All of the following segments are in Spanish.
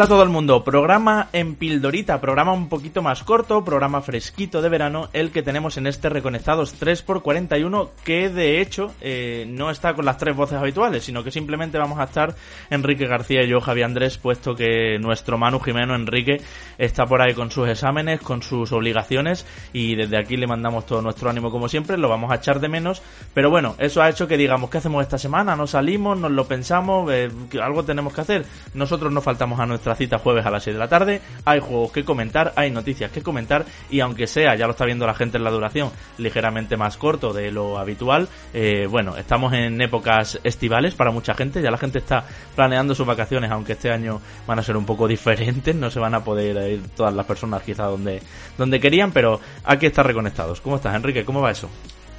Hola a todo el mundo, programa en Pildorita, programa un poquito más corto, programa fresquito de verano, el que tenemos en este Reconectados 3x41, que de hecho eh, no está con las tres voces habituales, sino que simplemente vamos a estar Enrique García y yo, Javier Andrés, puesto que nuestro Manu Jimeno Enrique está por ahí con sus exámenes, con sus obligaciones, y desde aquí le mandamos todo nuestro ánimo como siempre, lo vamos a echar de menos, pero bueno, eso ha hecho que digamos, ¿qué hacemos esta semana? ¿No salimos? ¿Nos lo pensamos? Eh, algo tenemos que hacer. Nosotros no faltamos a nuestra cita jueves a las 6 de la tarde. Hay juegos que comentar, hay noticias que comentar y aunque sea, ya lo está viendo la gente en la duración, ligeramente más corto de lo habitual, eh, bueno, estamos en épocas estivales para mucha gente, ya la gente está planeando sus vacaciones, aunque este año van a ser un poco diferentes, no se van a poder ir todas las personas quizá donde, donde querían, pero hay que estar reconectados. ¿Cómo estás, Enrique? ¿Cómo va eso?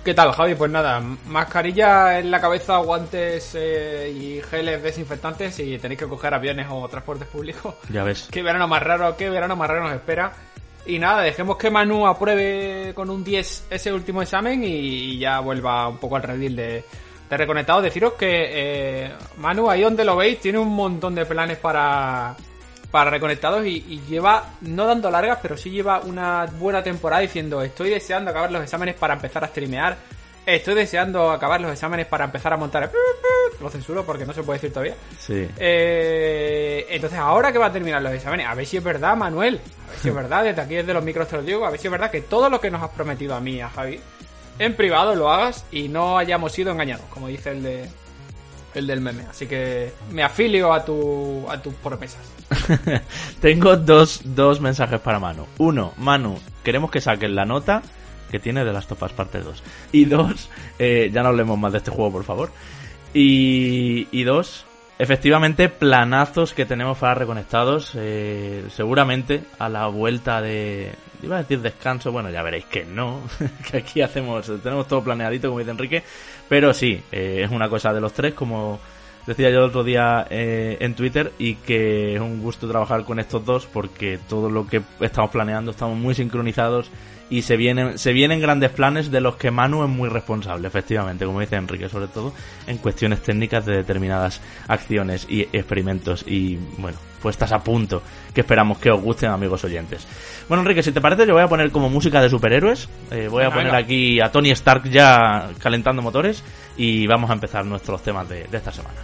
¿Qué tal, Javi? Pues nada, mascarilla en la cabeza, guantes eh, y geles desinfectantes y tenéis que coger aviones o transportes públicos. Ya ves. Qué verano más raro, qué verano más raro nos espera. Y nada, dejemos que Manu apruebe con un 10 ese último examen y ya vuelva un poco al redil de, de reconectado. Deciros que eh, Manu, ahí donde lo veis, tiene un montón de planes para, para reconectados y, lleva, no dando largas, pero sí lleva una buena temporada diciendo estoy deseando acabar los exámenes para empezar a streamear, estoy deseando acabar los exámenes para empezar a montar... Lo censuro porque no se puede decir todavía. Sí. Eh, entonces, ahora que va a terminar los exámenes, a ver si es verdad, Manuel, a ver si es verdad, desde aquí desde los micros te lo digo, a ver si es verdad que todo lo que nos has prometido a mí, a Javi, en privado lo hagas y no hayamos sido engañados, como dice el de el del meme. Así que me afilio a tu a tus promesas. Tengo dos, dos mensajes para Manu. Uno, Manu, queremos que saquen la nota que tiene de las topas parte 2. Y dos, eh, ya no hablemos más de este juego, por favor. Y, y dos, efectivamente, planazos que tenemos para reconectados. Eh, seguramente a la vuelta de. Iba a decir descanso, bueno, ya veréis que no. que aquí hacemos, tenemos todo planeadito, como dice Enrique. Pero sí, eh, es una cosa de los tres, como decía yo el otro día eh, en Twitter y que es un gusto trabajar con estos dos porque todo lo que estamos planeando estamos muy sincronizados y se vienen se vienen grandes planes de los que Manu es muy responsable efectivamente como dice Enrique sobre todo en cuestiones técnicas de determinadas acciones y experimentos y bueno puestas a punto que esperamos que os gusten amigos oyentes. Bueno Enrique si te parece yo voy a poner como música de superhéroes. Eh, voy a poner aquí a Tony Stark ya calentando motores y vamos a empezar nuestros temas de, de esta semana.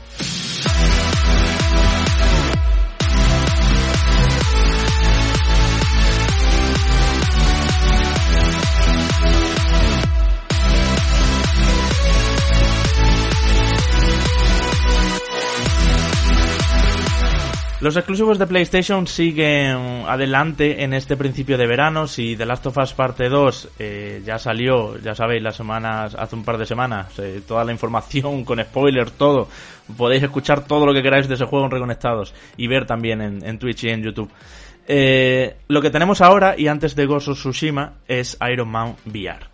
Los exclusivos de PlayStation siguen adelante en este principio de verano. Si The Last of Us Parte 2 eh, ya salió, ya sabéis, las semanas, hace un par de semanas, eh, toda la información con spoilers, todo. Podéis escuchar todo lo que queráis de ese juego en Reconectados y ver también en, Twitch y en YouTube. Eh, lo que tenemos ahora, y antes de Ghost of Tsushima, es Iron Man VR.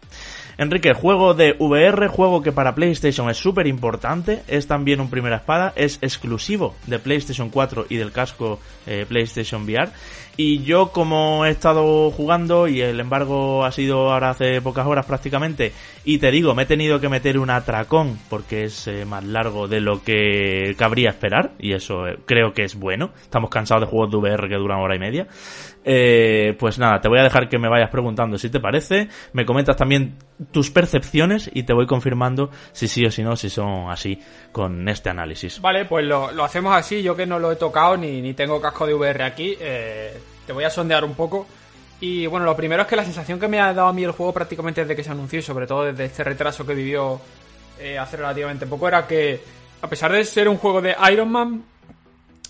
Enrique, juego de VR, juego que para PlayStation es súper importante, es también un primera espada, es exclusivo de PlayStation 4 y del casco eh, PlayStation VR. Y yo como he estado jugando y el embargo ha sido ahora hace pocas horas prácticamente, y te digo, me he tenido que meter un atracón porque es eh, más largo de lo que cabría esperar, y eso eh, creo que es bueno. Estamos cansados de juegos de VR que duran hora y media. Eh, pues nada, te voy a dejar que me vayas preguntando si te parece, me comentas también tus percepciones y te voy confirmando si sí o si no, si son así con este análisis. Vale, pues lo, hacemos así, yo que no lo he tocado ni, ni tengo casco de VR aquí, eh, te voy a sondear un poco. Y bueno, lo primero es que la sensación que me ha dado a mí el juego prácticamente desde que se anunció, y sobre todo desde este retraso que vivió eh, hace relativamente poco, era que a pesar de ser un juego de Iron Man,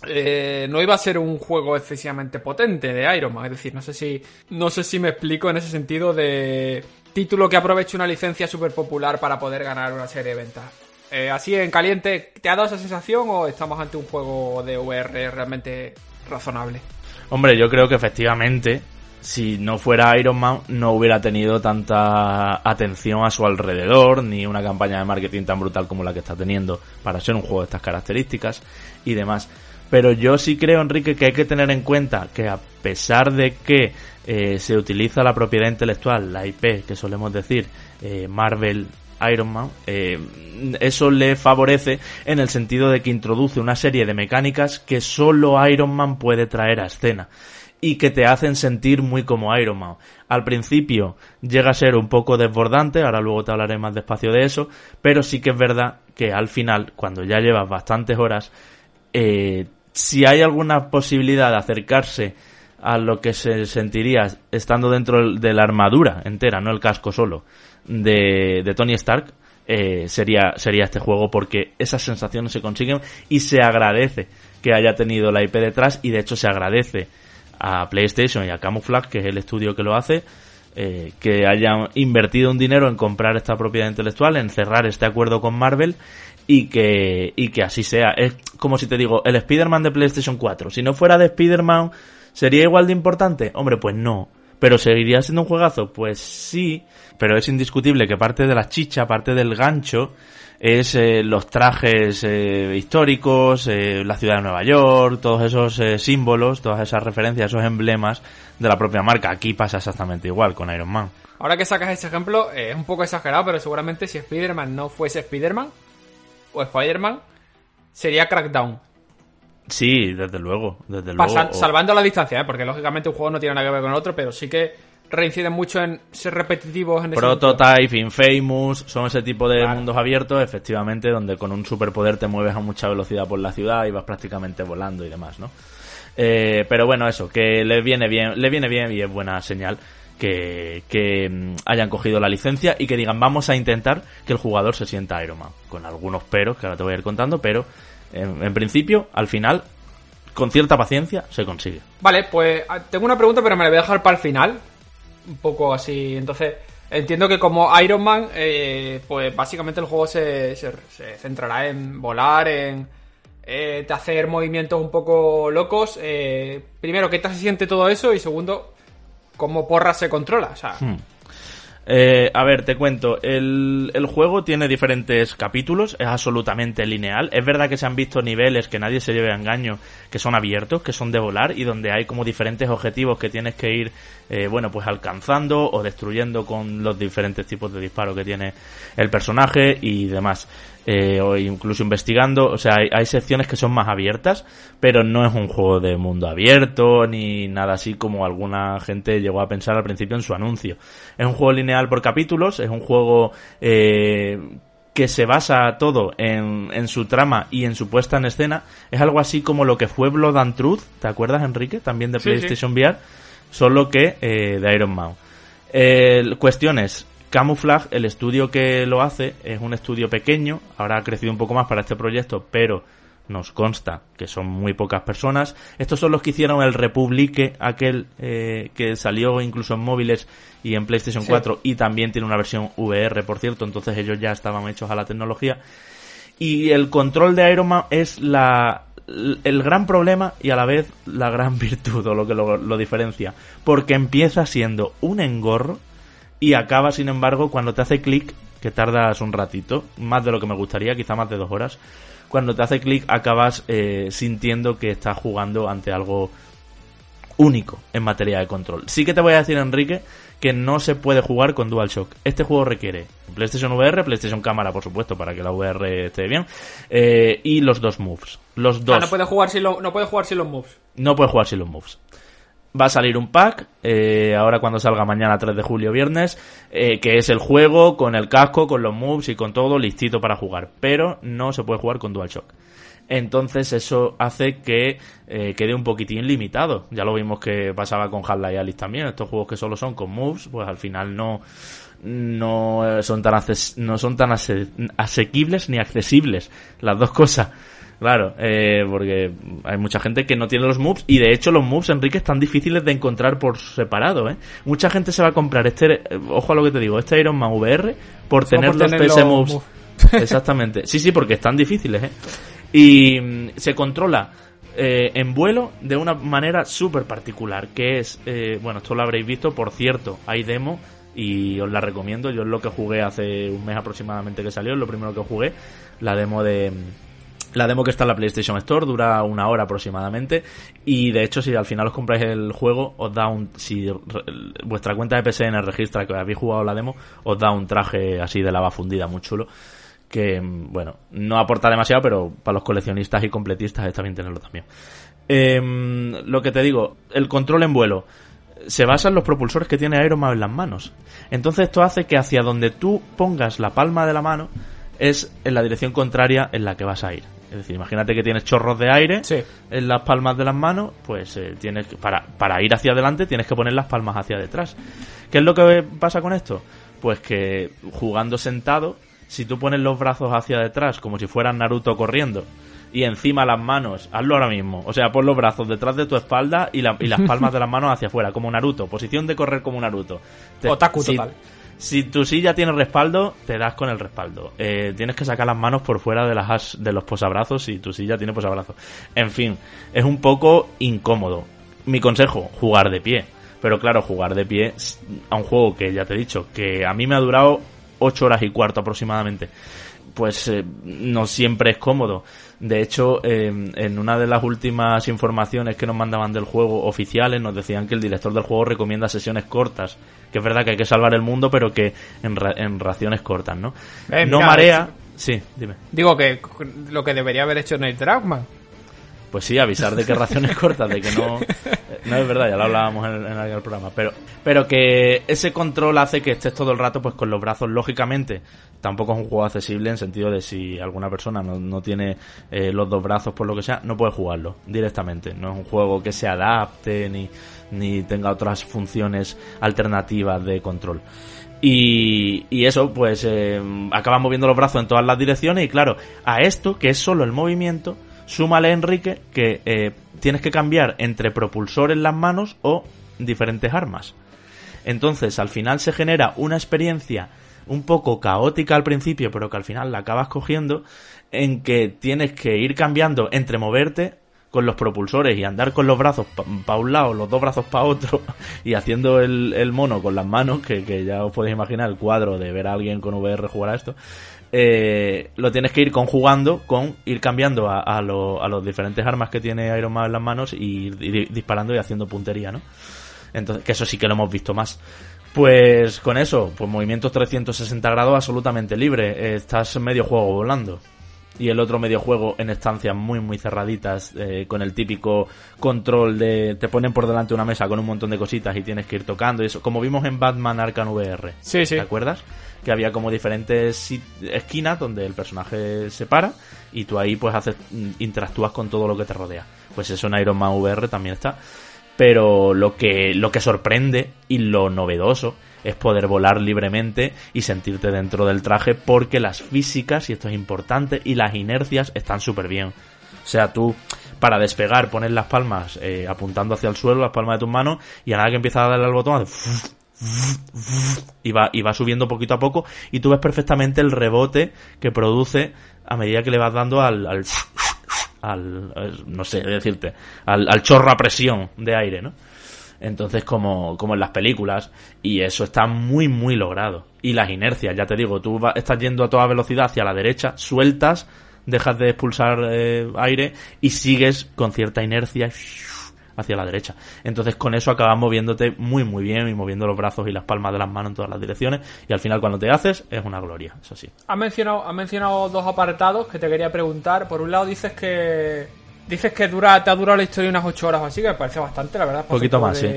eh, no iba a ser un juego excesivamente potente de Iron Man. Es decir, no sé si, no sé si me explico en ese sentido de título que aproveche una licencia súper popular para poder ganar una serie de ventas. Eh, así en caliente, ¿te ha dado esa sensación o estamos ante un juego de VR realmente razonable? Hombre, yo creo que efectivamente, si no fuera Iron Man, no hubiera tenido tanta atención a su alrededor, ni una campaña de marketing tan brutal como la que está teniendo para ser un juego de estas características y demás. Pero yo sí creo, Enrique, que hay que tener en cuenta que a pesar de que eh, se utiliza la propiedad intelectual, la IP, que solemos decir, eh, Marvel Iron Man, eh, eso le favorece en el sentido de que introduce una serie de mecánicas que solo Iron Man puede traer a escena y que te hacen sentir muy como Iron Man. Al principio llega a ser un poco desbordante, ahora luego te hablaré más despacio de eso, pero sí que es verdad que al final, cuando ya llevas bastantes horas, eh, si hay alguna posibilidad de acercarse a lo que se sentiría estando dentro de la armadura entera, no el casco solo, de, Tony Stark, eh, sería, sería este juego porque esas sensaciones se consiguen y se agradece que haya tenido la IP detrás y de hecho se agradece a PlayStation y a Camouflage, que es el estudio que lo hace, eh, que hayan invertido un dinero en comprar esta propiedad intelectual, en cerrar este acuerdo con Marvel y que, y que así sea. Es como si te digo, el Spider-Man de PlayStation 4. Si no fuera de Spider-Man, ¿sería igual de importante? Hombre, pues no. ¿Pero seguiría siendo un juegazo? Pues sí, pero es indiscutible que parte de la chicha, parte del gancho, es eh, los trajes eh, históricos, eh, la ciudad de Nueva York, todos esos símbolos, todas esas referencias, esos emblemas de la propia marca. Aquí pasa exactamente igual con Iron Man. Ahora que sacas ese ejemplo, es un poco exagerado, pero seguramente si Spider-Man no fuese Spider-Man, o Spider-Man, sería Crackdown. Sí, desde luego, desde luego. Salvando la distancia, porque lógicamente un juego no tiene nada que ver con el otro, pero sí que reinciden mucho en ser repetitivos en Prototype, Infamous, son ese tipo de mundos abiertos, efectivamente, donde con un superpoder te mueves a mucha velocidad por la ciudad y vas prácticamente volando y demás, ¿no? Eh, pero bueno, eso, que le viene bien, le viene bien y es buena señal que, que mm, hayan cogido la licencia y que digan vamos a intentar que el jugador se sienta Iron Man, con algunos peros que ahora te voy a ir contando, pero en, principio, al final, con cierta paciencia, se consigue. Vale, pues ah, tengo una pregunta, pero me la voy a dejar para el final, un poco así. Entonces, entiendo que como Iron Man, eh, pues básicamente el juego se, se, centrará en volar, en eh, hacer movimientos un poco locos. Eh, primero, ¿qué tal se siente todo eso? Y segundo, ¿cómo porra se controla? O sea, hmm. Eh, a ver, te cuento. El, el, juego tiene diferentes capítulos, es absolutamente lineal. Es verdad que se han visto niveles que nadie se lleve a engaño, que son abiertos, que son de volar y donde hay como diferentes objetivos que tienes que ir, eh, bueno, pues alcanzando o destruyendo con los diferentes tipos de disparos que tiene el personaje y demás eh, o incluso investigando. O sea, hay, secciones que son más abiertas, pero no es un juego de mundo abierto ni nada así como alguna gente llegó a pensar al principio en su anuncio. Es un juego lineal por capítulos, es un juego eh, que se basa todo en, en, su trama y en su puesta en escena. Es algo así como lo que fue Blood and Truth, ¿te acuerdas, Enrique? También de PlayStation VR, solo que eh, de Iron Man. cuestiones, Camouflage, el estudio que lo hace, es un estudio pequeño, ahora ha crecido un poco más para este proyecto, pero nos consta que son muy pocas personas. Estos son los que hicieron el Republique, aquel eh, que salió incluso en móviles y en PlayStation 4 y también tiene una versión VR, por cierto, entonces ellos ya estaban hechos a la tecnología. Y el control de Iron Man es la, el gran problema y a la vez la gran virtud o lo que lo diferencia, porque empieza siendo un engorro y acaba, sin embargo, cuando te hace clic, que tardas un ratito, más de lo que me gustaría, quizá más de dos horas, cuando te hace clic acabas eh, sintiendo que estás jugando ante algo único en materia de control. Sí que te voy a decir, Enrique, que no se puede jugar con DualShock. Este juego requiere PlayStation VR, PlayStation Cámara, por supuesto, para que la VR esté bien, eh, y los dos moves. Los dos. no puede jugar sin no puede jugar sin los moves. No puede jugar sin los moves va a salir un pack, eh, ahora cuando salga mañana 3 de julio, viernes, eh, que es el juego con el casco, con los moves y con todo listito para jugar. Pero no se puede jugar con DualShock. Entonces eso hace que eh, quede un poquitín limitado. Ya lo vimos que pasaba con Half-Life Alice también. Estos juegos que solo son con moves, pues al final no, no son tan, no son tan asequibles ni accesibles. Las dos cosas. Claro, eh, porque hay mucha gente que no tiene los moves y de hecho los moves, Enrique, están difíciles de encontrar por separado. ¿eh? Mucha gente se va a comprar este, eh, ojo a lo que te digo, este Iron Man VR por tener los PS moves. Exactamente. Sí, sí, porque están difíciles. ¿eh? Y mm, se controla eh, en vuelo de una manera súper particular, que es, eh, bueno, esto lo habréis visto, por cierto, hay demo y os la recomiendo. Yo es lo que jugué hace un mes aproximadamente que salió, es lo primero que jugué, la demo de La demo que está en la PlayStation Store dura una hora aproximadamente y de hecho si al final os compráis el juego os da un si vuestra cuenta de PSN registra que habéis jugado la demo os da un traje así de lava fundida muy chulo que bueno no aporta demasiado pero para los coleccionistas y completistas está bien tenerlo también. Em, lo que te digo el control en vuelo se basa en los propulsores que tiene Iron Man en las manos. Entonces esto hace que hacia donde tú pongas la palma de la mano es en la dirección contraria en la que vas a ir. Es decir, imagínate que tienes chorros de aire en las palmas de las manos, pues eh, tienes que, para, para ir hacia adelante tienes que poner las palmas hacia detrás. ¿Qué es lo que pasa con esto? Pues que jugando sentado, si tú pones los brazos hacia detrás como si fueran Naruto corriendo y encima las manos, hazlo ahora mismo. O sea, pon los brazos detrás de tu espalda y, y las palmas de las manos hacia afuera, como Naruto. Posición de correr como Naruto. Otaku total. Si tu silla tiene respaldo, te das con el respaldo. Eh, tienes que sacar las manos por fuera de, las de los posabrazos si tu silla tiene posabrazos. En fin, es un poco incómodo. Mi consejo, jugar de pie. Pero claro, jugar de pie a un juego que ya te he dicho, que a mí me ha durado 8 horas y cuarto aproximadamente, pues eh, no siempre es cómodo. De hecho, em, en una de las últimas informaciones que nos mandaban del juego oficiales, nos decían que el director del juego recomienda sesiones cortas. Que es verdad que hay que salvar el mundo, pero que en, en raciones cortas, ¿no? Eh, no marea. Sí, dime. Digo que lo que debería haber hecho Neil Druckmann. Pues sí, avisar de que raciones cortas, de que no. No es verdad, ya lo hablábamos en, en el programa. Pero, pero que ese control hace que estés todo el rato pues con los brazos, lógicamente. Tampoco es un juego accesible en sentido de si alguna persona no, no tiene eh, los dos brazos por lo que sea, no puede jugarlo directamente. No es un juego que se adapte ni, ni tenga otras funciones alternativas de control. Y, y, eso, pues eh, acabas moviendo los brazos en todas las direcciones y claro, a esto, que es solo el movimiento, Súmale, Enrique, que eh, tienes que cambiar entre propulsor en las manos o diferentes armas. Entonces, al final se genera una experiencia un poco caótica al principio, pero que al final la acabas cogiendo, en que tienes que ir cambiando entre moverte con los propulsores y andar con los brazos para un lado, los dos brazos para otro, y haciendo el, mono con las manos, que, que, ya os podéis imaginar el cuadro de ver a alguien con VR jugar a esto, eh, lo tienes que ir conjugando con ir cambiando a, a, los diferentes armas que tiene Iron Man en las manos y ir, disparando y haciendo puntería, ¿no? Entonces, que eso sí que lo hemos visto más. Pues con eso, pues movimientos 360 grados absolutamente libre. estás medio juego volando. Y el otro medio juego en estancias muy muy cerraditas, eh, con el típico control de te ponen por delante una mesa con un montón de cositas y tienes que ir tocando y eso, como vimos en Batman Arkham VR. Sí, sí. ¿Te acuerdas? Que había como diferentes esquinas donde el personaje se para y tú ahí pues haces interactúas con todo lo que te rodea. Pues eso en Iron Man VR también está. Pero lo que, lo que sorprende y lo novedoso es poder volar libremente y sentirte dentro del traje porque las físicas, y esto es importante, y las inercias están súper bien. O sea, tú para despegar pones las palmas eh, apuntando hacia el suelo, las palmas de tus manos, y a nada que empiezas a darle al botón, y va, y va subiendo poquito a poco y tú ves perfectamente el rebote que produce a medida que le vas dando al, al, no sé decirte, al, al, chorro a presión de aire, ¿no? Entonces, como, como en las películas, y eso está muy, muy logrado. Y las inercias, ya te digo, tú estás yendo a toda velocidad hacia la derecha, sueltas, dejas de expulsar eh, aire y sigues con cierta inercia hacia la derecha. Entonces con eso acabas moviéndote muy muy bien y moviendo los brazos y las palmas de las manos en todas las direcciones y al final cuando te haces es una gloria, eso sí. Has mencionado, ha mencionado dos apartados que te quería preguntar. Por un lado dices que dices que dura te ha durado la historia unas 8 horas o así, que me parece bastante, la verdad. Un poquito más, sí.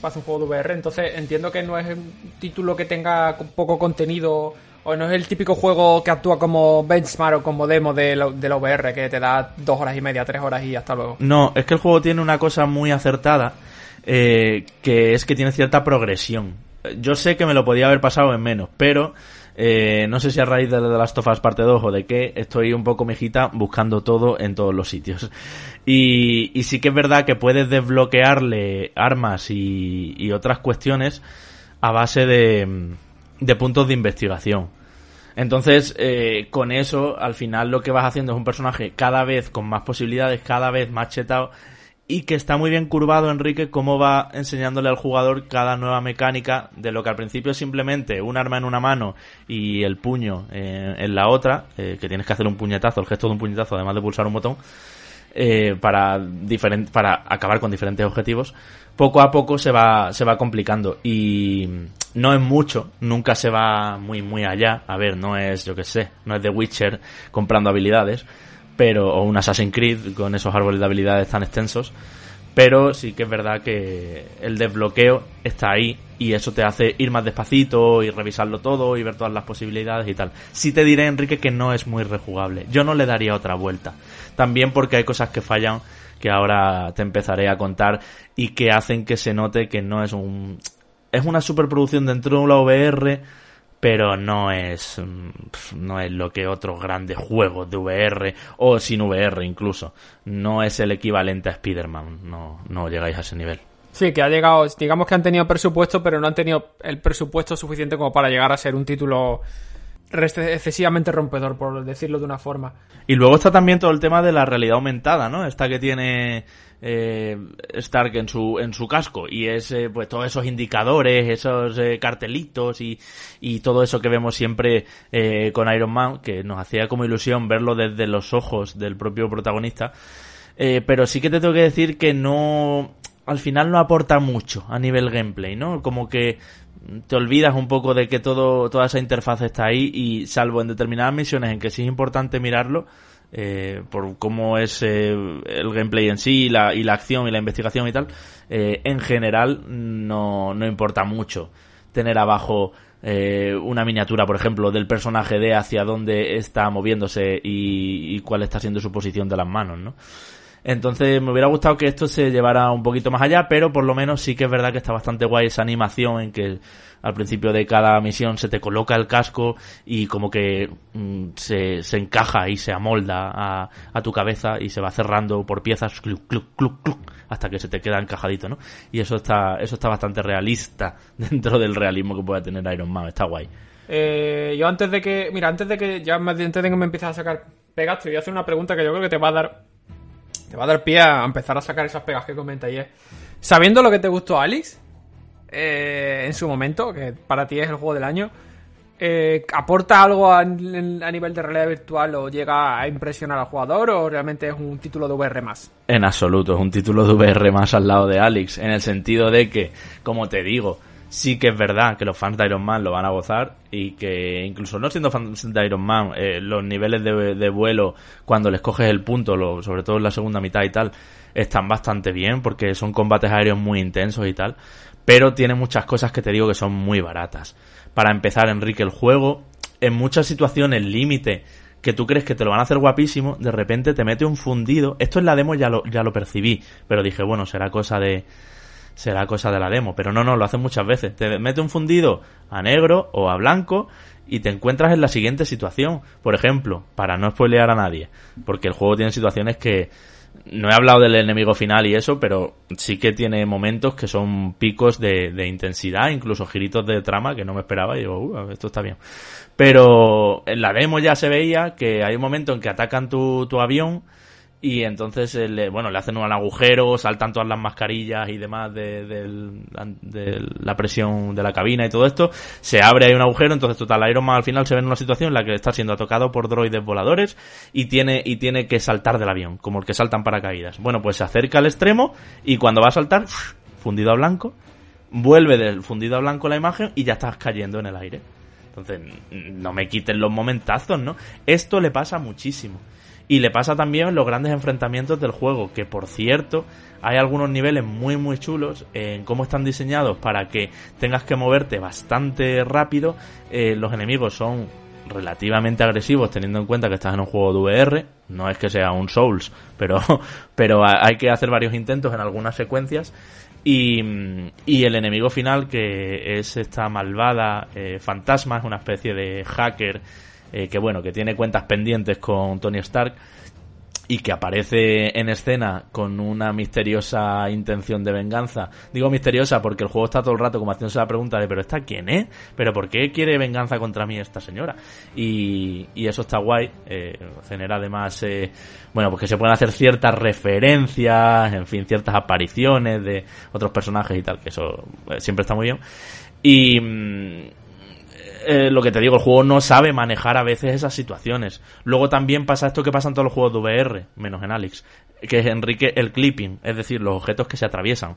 Pasa un juego de VR, entonces entiendo que no es un título que tenga poco contenido o no es el típico juego que actúa como benchmark o como demo de la, de VR, que te da dos horas y media, tres horas y hasta luego. No, es que el juego tiene una cosa muy acertada, eh, que es que tiene cierta progresión. Yo sé que me lo podía haber pasado en menos, pero eh, no sé si a raíz de The Last of Us parte 2 o de qué, estoy un poco mejita buscando todo en todos los sitios. Y, sí que es verdad que puedes desbloquearle armas y, otras cuestiones a base de puntos de investigación. Entonces, eh, con eso, al final lo que vas haciendo es un personaje cada vez con más posibilidades, cada vez más chetado y que está muy bien curvado Enrique cómo va enseñándole al jugador cada nueva mecánica de lo que al principio es simplemente un arma en una mano y el puño eh, en la otra, eh, que tienes que hacer un puñetazo, el gesto de un puñetazo además de pulsar un botón, eh, para, para acabar con diferentes objetivos, poco a poco se va, se va complicando y no es mucho, nunca se va muy muy allá, a ver, no es, yo que sé, no es The Witcher comprando habilidades, pero o un Assassin's Creed con esos árboles de habilidades tan extensos, pero sí que es verdad que el desbloqueo está ahí y eso te hace ir más despacito y revisarlo todo y ver todas las posibilidades y tal. Sí te diré, Enrique, que no es muy rejugable. Yo no le daría otra vuelta. También porque hay cosas que fallan que ahora te empezaré a contar y que hacen que se note que no es un... Es una superproducción dentro de la VR pero no es mm, no es lo que otros grandes juegos de VR o sin VR incluso. No es el equivalente a Spider-Man no, no llegáis a ese nivel. Sí, que ha llegado, digamos que han tenido presupuesto, pero no han tenido el presupuesto suficiente como para llegar a ser un título excesivamente rompedor, por decirlo de una forma. Y luego está también todo el tema de la realidad aumentada, ¿no? Esta que tiene eh, Stark en su, en su casco y es eh, pues todos esos indicadores, esos eh, cartelitos y, y todo eso que vemos siempre eh, con Iron Man, que nos hacía como ilusión verlo desde los ojos del propio protagonista. pero sí que te tengo que decir que no, al final no aporta mucho a nivel gameplay, ¿no? Como que te olvidas un poco de que todo, toda esa interfaz está ahí y salvo en determinadas misiones en que sí es importante mirarlo, eh, por cómo es eh, el gameplay en sí y la, y la acción y la investigación y tal, eh, en general no, no importa mucho tener abajo una miniatura, por ejemplo, del personaje de hacia dónde está moviéndose y, y cuál está siendo su posición de las manos, ¿no? Entonces me hubiera gustado que esto se llevara un poquito más allá, pero por lo menos sí que es verdad que está bastante guay esa animación en que al principio de cada misión se te coloca el casco y como que mm, se, se, encaja y se amolda a, tu cabeza y se va cerrando por piezas cluc, cluc, cluc, cluc, hasta que se te queda encajadito, ¿no? Y eso está, eso está bastante realista dentro del realismo que pueda tener Iron Man, está guay. Eh, yo antes de que, mira, antes de que ya antes de que me empieces a sacar pegas, te voy a hacer una pregunta que yo creo que te va a dar te va a dar pie a empezar a sacar esas pegas que comenta ayer. Sabiendo lo que te gustó Alex eh, en su momento, que para ti es el juego del año, eh, ¿aporta algo a, nivel de realidad virtual o llega a impresionar al jugador o realmente es un título de VR más? En absoluto, es un título de VR más al lado de Alex, en el sentido de que, como te digo, sí que es verdad que los fans de Iron Man lo van a gozar y que incluso no siendo fans de Iron Man, eh, los niveles de, vuelo cuando les coges el punto, lo, sobre todo en la segunda mitad y tal, están bastante bien porque son combates aéreos muy intensos y tal, pero tiene muchas cosas que te digo que son muy baratas. Para empezar, Enrique, el juego, en muchas situaciones límite, que tú crees que te lo van a hacer guapísimo, de repente te mete un fundido. Esto en la demo ya lo, ya lo percibí, pero dije, bueno, será cosa de, será cosa de la demo. Pero no, no, lo hacen muchas veces. Te mete un fundido a negro o a blanco y te encuentras en la siguiente situación. Por ejemplo, para no spoilear a nadie, porque el juego tiene situaciones que no he hablado del enemigo final y eso, pero sí que tiene momentos que son picos de, de intensidad, incluso giritos de trama que no me esperaba y digo, uh, esto está bien. Pero en la demo ya se veía que hay un momento en que atacan tu, tu avión y entonces eh, le, bueno le hacen un agujero saltan todas las mascarillas y demás de, la presión de la cabina y todo esto. Se abre ahí un agujero entonces total Iron Man al final se ve en una situación en la que está siendo atacado por droides voladores y tiene y tiene que saltar del avión como el que saltan paracaídas. Bueno pues se acerca al extremo y cuando va a saltar fundido a blanco vuelve del fundido a blanco la imagen y ya estás cayendo en el aire. Entonces no me quiten los momentazos no esto le pasa muchísimo y le pasa también los grandes enfrentamientos del juego, que por cierto, hay algunos niveles muy muy chulos en cómo están diseñados para que tengas que moverte bastante rápido. Eh, los enemigos son relativamente agresivos teniendo en cuenta que estás en un juego de VR, no es que sea un Souls, pero, pero hay que hacer varios intentos en algunas secuencias. Y, y el enemigo final, que es esta malvada eh, fantasma, es una especie de hacker eh, que bueno, que tiene cuentas pendientes con Tony Stark, y que aparece en escena con una misteriosa intención de venganza. Digo misteriosa porque el juego está todo el rato como haciéndose la pregunta de, pero ¿esta quién es? ¿Pero por qué quiere venganza contra mí esta señora? Y, y eso está guay, eh, genera además, eh, bueno, pues que se pueden hacer ciertas referencias, en fin, ciertas apariciones de otros personajes y tal, que eso siempre está muy bien. Y... Eh, lo que te digo, el juego no sabe manejar a veces esas situaciones. Luego también pasa esto que pasa en todos los juegos de VR, menos en Alex, que es Enrique el clipping, es decir, los objetos que se atraviesan.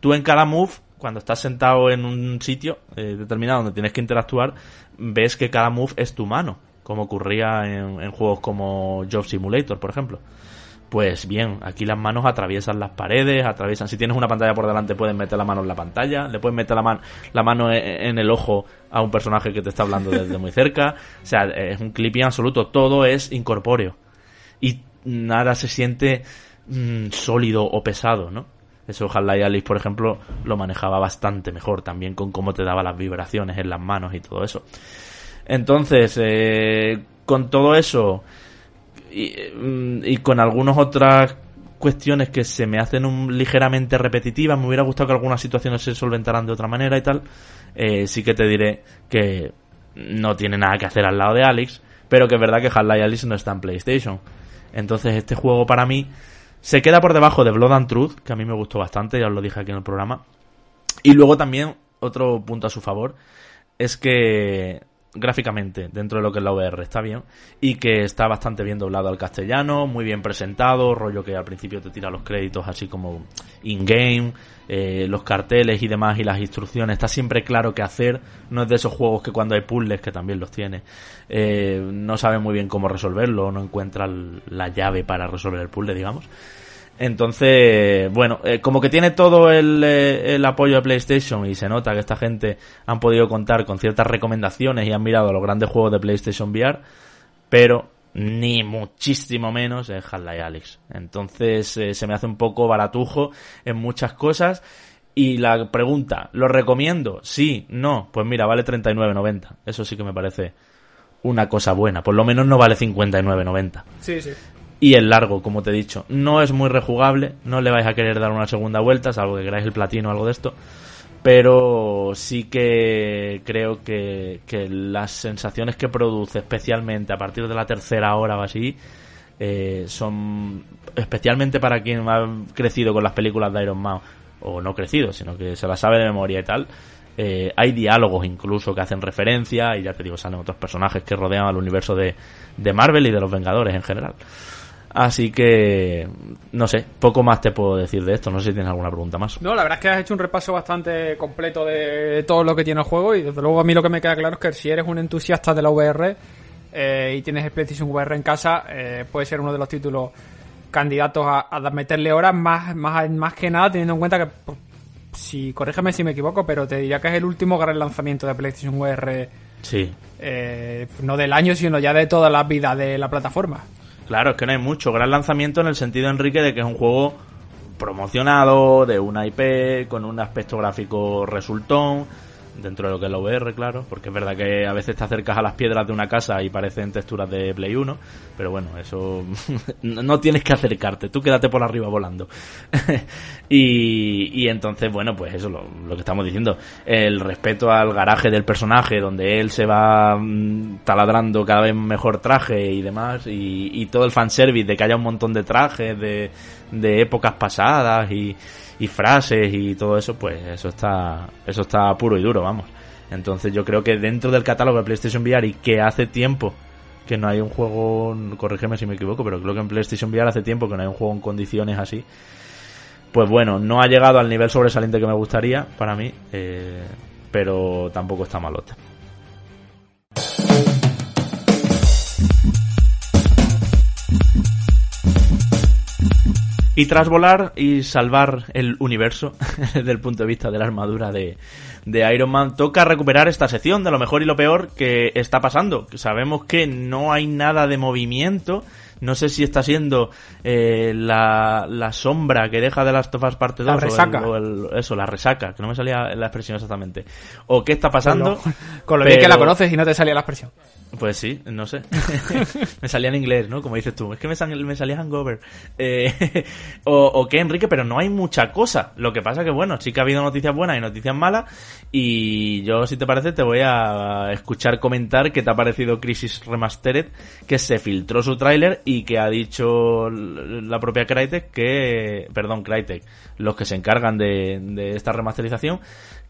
Tú en cada move, cuando estás sentado en un sitio eh, determinado donde tienes que interactuar, ves que cada move es tu mano, como ocurría en, en juegos como Job Simulator, por ejemplo. Pues bien, aquí las manos atraviesan las paredes, atraviesan. Si tienes una pantalla por delante, puedes meter la mano en la pantalla, le puedes meter la, la mano e, e, en el ojo a un personaje que te está hablando desde muy cerca. O sea, es un clipping absoluto, todo es incorpóreo. Y nada se siente mm, sólido o pesado, ¿no? Eso Half-Life Alice, por ejemplo, lo manejaba bastante mejor también con cómo te daba las vibraciones en las manos y todo eso. Entonces, eh, con todo eso Mm, y, con algunas otras cuestiones que se me hacen un, ligeramente repetitivas, me hubiera gustado que algunas situaciones se solventaran de otra manera y tal, eh, sí que te diré que no tiene nada que hacer al lado de Alex, pero que es verdad que Half-Life Alice no está en PlayStation. Entonces este juego para mí se queda por debajo de Blood and Truth, que a mí me gustó bastante, ya os lo dije aquí en el programa. Y luego también, otro punto a su favor, es que gráficamente dentro de lo que es la VR está bien y que está bastante bien doblado al castellano, muy bien presentado, rollo que al principio te tira los créditos así como in-game, eh, los carteles y demás y las instrucciones, está siempre claro qué hacer, no es de esos juegos que cuando hay puzzles, que también los tiene, eh, no sabe muy bien cómo resolverlo, no encuentra la llave para resolver el puzzle, digamos. Entonces, bueno, eh, como que tiene todo el, eh, el, apoyo de PlayStation y se nota que esta gente han podido contar con ciertas recomendaciones y han mirado a los grandes juegos de PlayStation VR, pero ni muchísimo menos es Half-Life Alyx. Entonces eh, se me hace un poco baratujo en muchas cosas y la pregunta, ¿lo recomiendo? Sí, no, pues mira, vale 39.90. Eso sí que me parece una cosa buena. Por lo menos no vale 59.90. Sí, sí y el largo, como te he dicho. No es muy rejugable, no le vais a querer dar una segunda vuelta, salvo que queráis el platino o algo de esto. Pero sí que creo que, las sensaciones que produce, especialmente a partir de la tercera hora o así, eh, son especialmente para quien ha crecido con las películas de Iron Man, o no crecido, sino que se las sabe de memoria y tal. Eh, hay diálogos incluso que hacen referencia, y ya te digo, salen otros personajes que rodean al universo de Marvel y de los Vengadores en general. Así que, no sé, poco más te puedo decir de esto. No sé si tienes alguna pregunta más. No, la verdad es que has hecho un repaso bastante completo de todo lo que tiene el juego y desde luego a mí lo que me queda claro es que si eres un entusiasta de la VR eh, y tienes PlayStation VR en casa, eh, puede ser uno de los títulos candidatos a, meterle horas más, más, más que nada teniendo en cuenta que, pues, si corrígeme si me equivoco, pero te diría que es el último gran lanzamiento de PlayStation VR. Sí. Eh, no del año, sino ya de toda la vida de la plataforma. Claro, es que no hay mucho. Gran lanzamiento en el sentido, Enrique, de que es un juego promocionado, de una IP, con un aspecto gráfico resultón dentro de lo que es la VR, claro, porque es verdad que a veces te acercas a las piedras de una casa y parecen texturas de Play 1, pero bueno, eso no tienes que acercarte, tú quédate por arriba volando. y, y entonces, bueno, pues eso, lo, lo que estamos diciendo, el respeto al garaje del personaje, donde él se va mm, taladrando cada vez mejor traje y demás, y, y todo el fanservice de que haya un montón de trajes de, de épocas pasadas y y frases y todo eso, pues eso está, eso está puro y duro, vamos. Entonces yo creo que dentro del catálogo de PlayStation VR y que hace tiempo que no hay un juego, corrígeme si me equivoco, pero creo que en PlayStation VR hace tiempo que no hay un juego en condiciones así. Pues bueno, no ha llegado al nivel sobresaliente que me gustaría para mí, eh, pero tampoco está malote. Y tras volar y salvar el universo desde el punto de vista de la armadura de, de, Iron Man, toca recuperar esta sección de lo mejor y lo peor que está pasando. Sabemos que no hay nada de movimiento, No sé si está siendo eh, la, la sombra que deja de Last of Us Parte 2 La resaca. O el- o el- eso, la resaca, que no me salía la expresión exactamente. O qué está pasando. Con lo, con lo bien que la conoces y no te salía la expresión. Pues sí, no sé. me salía en inglés, ¿no? Como dices tú. Es que me, sal- me salía hangover. Eh, o, o qué, Enrique, pero no hay mucha cosa. Lo que pasa que, bueno, sí que ha habido noticias buenas y noticias malas. Y yo, si te parece, te voy a escuchar comentar qué te ha parecido Crisis Remastered, que se filtró su tráiler y que ha dicho la propia Crytek que... Perdón, Crytek. Los que se encargan de, de esta remasterización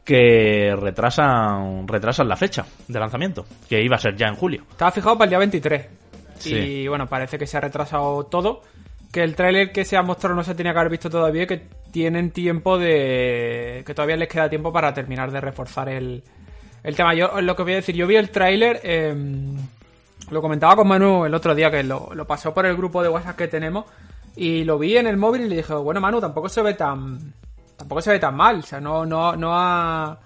que retrasan retrasan la fecha de lanzamiento, que iba a ser ya en julio. Estaba fijado para el día 23. Sí. Y bueno, parece que se ha retrasado todo. Que el tráiler que se ha mostrado no se tenía que haber visto todavía. Que tienen tiempo de. Que todavía les queda tiempo para terminar de reforzar el, el tema. Yo lo que voy a decir, yo vi el tráiler. eh, lo comentaba con Manu el otro día que lo, lo pasó por el grupo de WhatsApp que tenemos. Y lo vi en el móvil y le dije, bueno, Manu, tampoco se ve tan. Tampoco se ve tan mal. O sea, no, no, no ha.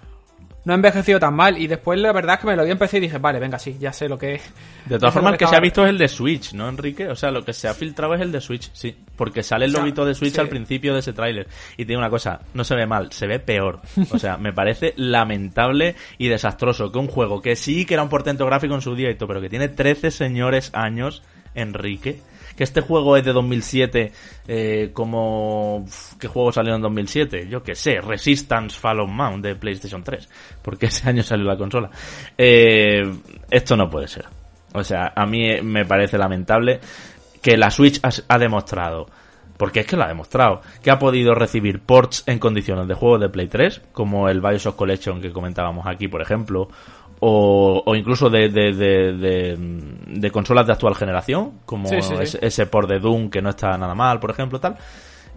No ha envejecido tan mal. Y después la verdad es que me lo vi empecé y dije, vale, venga, sí, ya sé lo que. De todas formas, el que se ha visto es el de Switch, ¿no, Enrique? O sea, lo que se ha filtrado es el de Switch, sí. Porque sale el O sea, logito de Switch sí. al principio de ese tráiler. Y te digo una cosa, no se ve mal, se ve peor. O sea, me parece lamentable y desastroso que un juego que sí que era un portento gráfico en su día y todo, pero que tiene 13 señores años, Enrique. Que este juego es de 2007, eh, como... ¿Qué juego salió en 2007? Yo qué sé, Resistance Fallen Mount de PlayStation 3. Porque ese año salió la consola. Eh, esto no puede ser. O sea, a mí me parece lamentable que la Switch ha demostrado, porque es que lo ha demostrado, que ha podido recibir ports en condiciones de juegos de Play 3, como el Bioshock Collection que comentábamos aquí, por ejemplo, o, o incluso de, de, de, de- de consolas de actual generación, como Sí, sí, sí. ese, ese port de Doom que no está nada mal, por ejemplo, tal.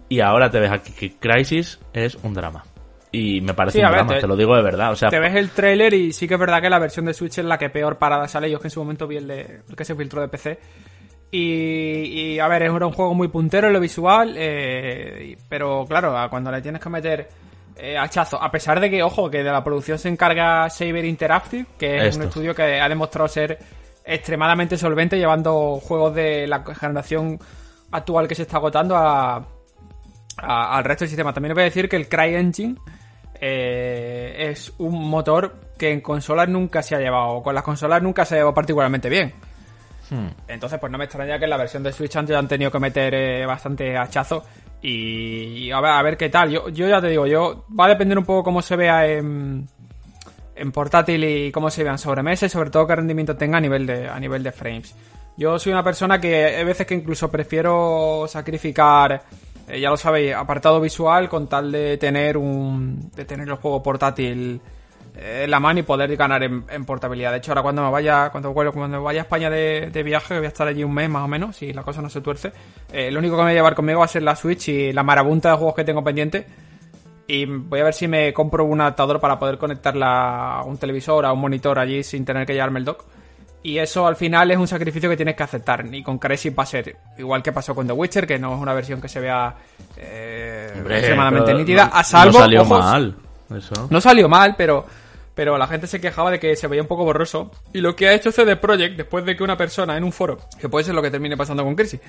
Y ahora te ves aquí que Crisis es un drama. Y me parece un ver, drama, te- te, lo digo de verdad. O sea, Te ves el tráiler y sí que es verdad que la versión de Switch es la que peor parada sale. Yo es que en su momento vi el, de, el que se filtró de PC. Y, y, a ver, era un juego muy puntero en lo visual, eh, pero claro, a cuando le tienes que meter eh, hachazo, a pesar de que, ojo, que de la producción se encarga Saber Interactive, que es un estudio que ha demostrado ser extremadamente solvente llevando juegos de la generación actual que se está agotando a, a- al resto del sistema. También os voy a decir que el CryEngine eh, es un motor que en consolas nunca se ha llevado, con las consolas nunca se ha llevado particularmente bien. hmm. Entonces, pues no me extraña que en la versión de Switch antes han tenido que meter eh, bastante hachazo. Y, a, ver, a ver qué tal. Yo, yo ya te digo, yo va a depender un poco cómo se vea en, en portátil y cómo se vean sobremesa y sobre todo qué rendimiento tenga a nivel de, a nivel de frames. Yo soy una persona que hay veces que incluso prefiero sacrificar, eh, ya lo sabéis, apartado visual con tal de tener un de tener el juego portátil eh, en la mano y poder ganar en, en portabilidad. De hecho, ahora cuando me vaya, cuando vuelvo, cuando me vaya a España de, de viaje, que voy a estar allí un mes más o menos, si la cosa no se tuerce, eh, lo único que me voy a llevar conmigo va a ser la Switch y la marabunta de juegos que tengo pendiente. Y voy a ver si me compro un adaptador para poder conectarla a un televisor, a un monitor allí sin tener que llevarme el dock. Y eso al final es un sacrificio que tienes que aceptar. Y con Crazy va a ser igual que pasó con The Witcher, que no es una versión que se vea eh, Hombre, extremadamente nítida. A salvo. no salió ojos, mal. Eso. no salió mal, pero, pero la gente se quejaba de que se veía un poco borroso. Y lo que ha hecho CD Projekt, después de que una persona en un foro, que puede ser lo que termine pasando con Crisis,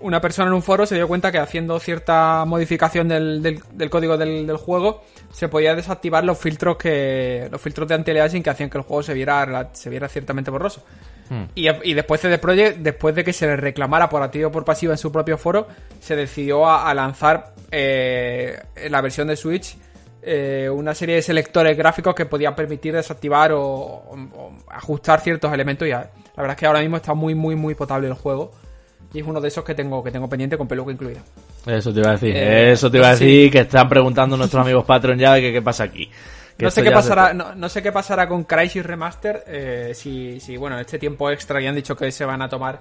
una persona en un foro se dio cuenta que haciendo cierta modificación del, del- del código del, del juego, se podía desactivar los filtros que los filtros de anti-aliasing que hacían que el juego se viera, se viera ciertamente borroso. Hmm. Y, y después CD Projekt, después de que se le reclamara por activo o por pasiva en su propio foro, se decidió a, a lanzar eh, la versión de Switch eh, una serie de selectores gráficos que podían permitir desactivar o, o- o ajustar ciertos elementos. Y ya, la verdad es que ahora mismo está muy, muy, muy potable el juego. Y es uno de esos que tengo, que tengo pendiente con peluca incluida. Eso te iba a decir, Eh, eso te iba a sí. decir, que están preguntando nuestros amigos Patreon ya de que qué pasa aquí. No sé qué ya se- pasará, no, no sé qué pasará con Crysis Remaster. eh, si, si, bueno, este tiempo extra que han dicho que se van a tomar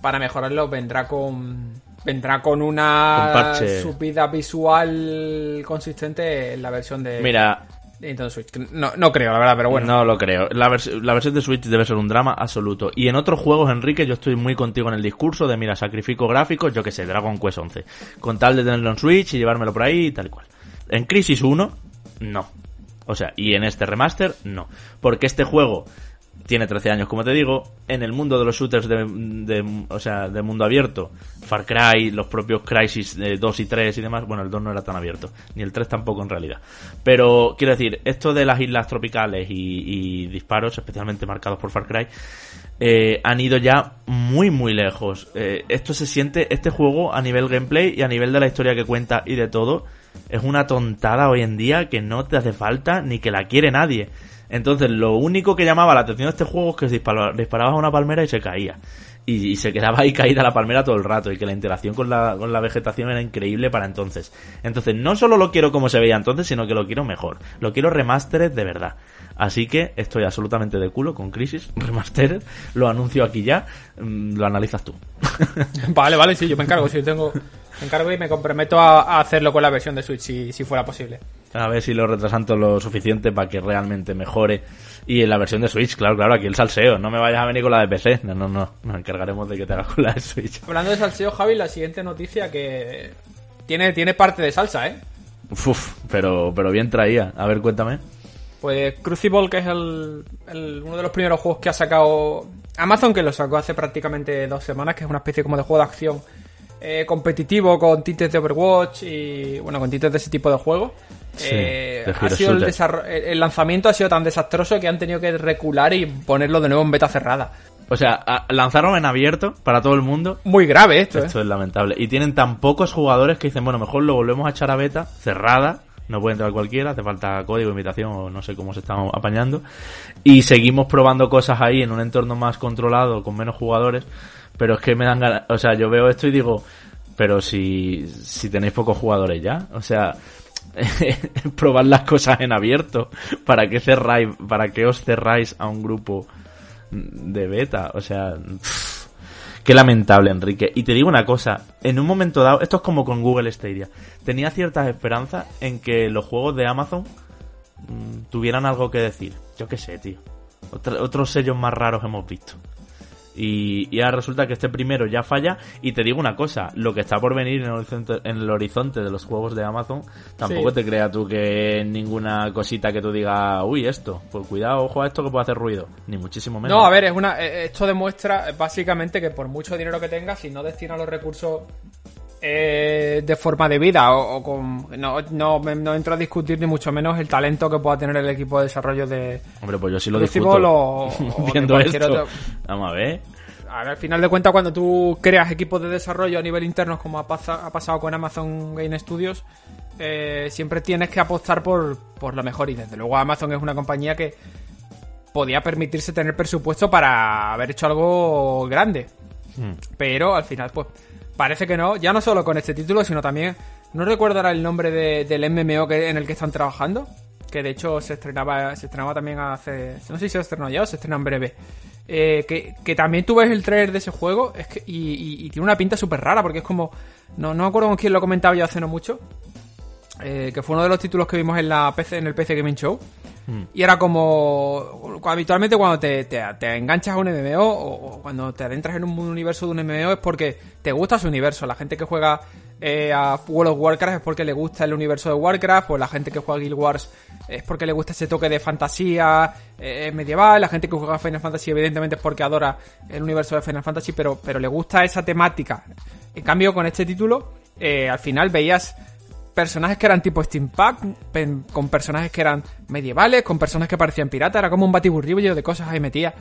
para mejorarlo, vendrá con. Vendrá con Con una parche. subida visual consistente en la versión de, Mira, Nintendo Switch. No, no creo, la verdad, pero bueno. no lo creo. La, vers- la versión de Switch debe ser un drama absoluto. Y en otros juegos, Enrique, yo estoy muy contigo en el discurso de, mira, sacrifico gráficos, yo que sé, Dragon Quest 11. Con tal de tenerlo en Switch y llevármelo por ahí y tal y cual. En Crisis 1, no. O sea, y en este remaster, no. Porque este juego tiene 13 años, como te digo. En el mundo de los shooters de, o sea, de mundo abierto, Far Cry, los propios Crisis 2 y 3 y demás, bueno, el 2 no era tan abierto, ni el 3 tampoco en realidad. Pero quiero decir, esto de las islas tropicales y, disparos, especialmente marcados por Far Cry, eh, han ido ya muy muy lejos. Eh, esto se siente, este juego a nivel gameplay y a nivel de la historia que cuenta y de todo, es una tontada hoy en día que no te hace falta ni que la quiere nadie. Entonces, lo único que llamaba la atención de este juego es que disparabas a una palmera y se caía. Y, se quedaba ahí caída la palmera todo el rato y que la interacción con la, con la vegetación era increíble para entonces. Entonces, no solo lo quiero como se veía entonces, sino que lo quiero mejor. Lo quiero remastered de verdad. Así que estoy absolutamente de culo con Crisis Remastered. Lo anuncio aquí ya. Mm, lo analizas tú. vale, vale, sí, yo me encargo. Si tengo, me encargo y me comprometo a, hacerlo con la versión de Switch si fuera posible. A ver si lo retrasan todo lo suficiente para que realmente mejore. Y en la versión de Switch, claro, claro, aquí el salseo. No me vayas a venir con la de PC. No, no, no. Nos encargaremos de que te hagas con la de Switch. Hablando de salseo, Javi, la siguiente noticia que tiene, tiene parte de salsa, ¿eh? Uf, pero, pero bien traía. A ver, cuéntame. Pues Crucible, que es el, uno de los primeros juegos que ha sacado Amazon, que lo sacó hace prácticamente dos semanas, que es una especie como de juego de acción eh, competitivo con tintes de Overwatch y bueno, con tintes de ese tipo de juego. Eh, ha sido el, el, lanzamiento ha sido tan desastroso que han tenido que recular y ponerlo de nuevo en beta cerrada. O sea, lanzaron en abierto para todo el mundo. Muy grave esto. Esto ¿eh? es lamentable. Y tienen tan pocos jugadores que dicen, bueno, mejor lo volvemos a echar a beta cerrada. No puede entrar cualquiera, hace falta código, invitación o no sé cómo se están apañando. Y seguimos probando cosas ahí en un entorno más controlado, con menos jugadores pero es que me dan ganas, o sea, yo veo esto y digo, pero si, si tenéis pocos jugadores ya, o sea, probar las cosas en abierto, ¿para qué cerráis, para qué os cerráis a un grupo de beta? O sea, qué lamentable, Enrique. Y te digo una cosa, en un momento dado, esto es como con Google Stadia, tenía ciertas esperanzas en que los juegos de Amazon mm, tuvieran algo que decir. Yo qué sé, tío. otros sellos más raros hemos visto. Y, ahora resulta que este primero ya falla. Y te digo una cosa: lo que está por venir en el horizonte, en el horizonte de los juegos de Amazon, tampoco te creas tú que ninguna cosita que tú digas, uy, esto, pues cuidado, ojo a esto que puede hacer ruido. Ni muchísimo menos. No, a ver, es una, eh, esto demuestra básicamente que por mucho dinero que tengas, si no destina los recursos eh, de forma de vida o, con no, no, no, entro a discutir ni mucho menos el talento que pueda tener el equipo de desarrollo de hombre pues yo sí lo discuto viendo esto. vamos a ver. Al final de cuentas cuando tú creas equipos de desarrollo a nivel interno como ha, ha pasado con Amazon Game Studios eh, siempre tienes que apostar por, por lo mejor. Y desde luego Amazon es una compañía que podía permitirse tener presupuesto para haber hecho algo grande. Hmm. pero al final pues Parece que no, ya no solo con este título, sino también. No recuerdo ahora el nombre del MMO que, en el que están trabajando. Que de hecho se estrenaba, se estrenaba también hace. No sé si se estrenó ya o se estrena en breve. Eh, que, también tú ves el trailer de ese juego es que, y, tiene una pinta súper rara porque es como. No, no me acuerdo con quién lo comentaba yo hace no mucho. Eh, que fue uno de los títulos que vimos en la PC, en el PC Gaming Show. Mm. Y era como. Habitualmente cuando te, enganchas a un MMO o, cuando te adentras en un universo de un MMO es porque te gusta su universo. La gente que juega eh, a World of Warcraft es porque le gusta el universo de Warcraft, o la gente que juega a Guild Wars es porque le gusta ese toque de fantasía eh, medieval, la gente que juega a Final Fantasy evidentemente es porque adora el universo de Final Fantasy, pero, pero le gusta esa temática. En cambio, con este título, eh, al final veías personajes que eran tipo steampunk, con personajes que eran medievales, con personajes que parecían piratas, era como un batiburrillo de cosas ahí metía.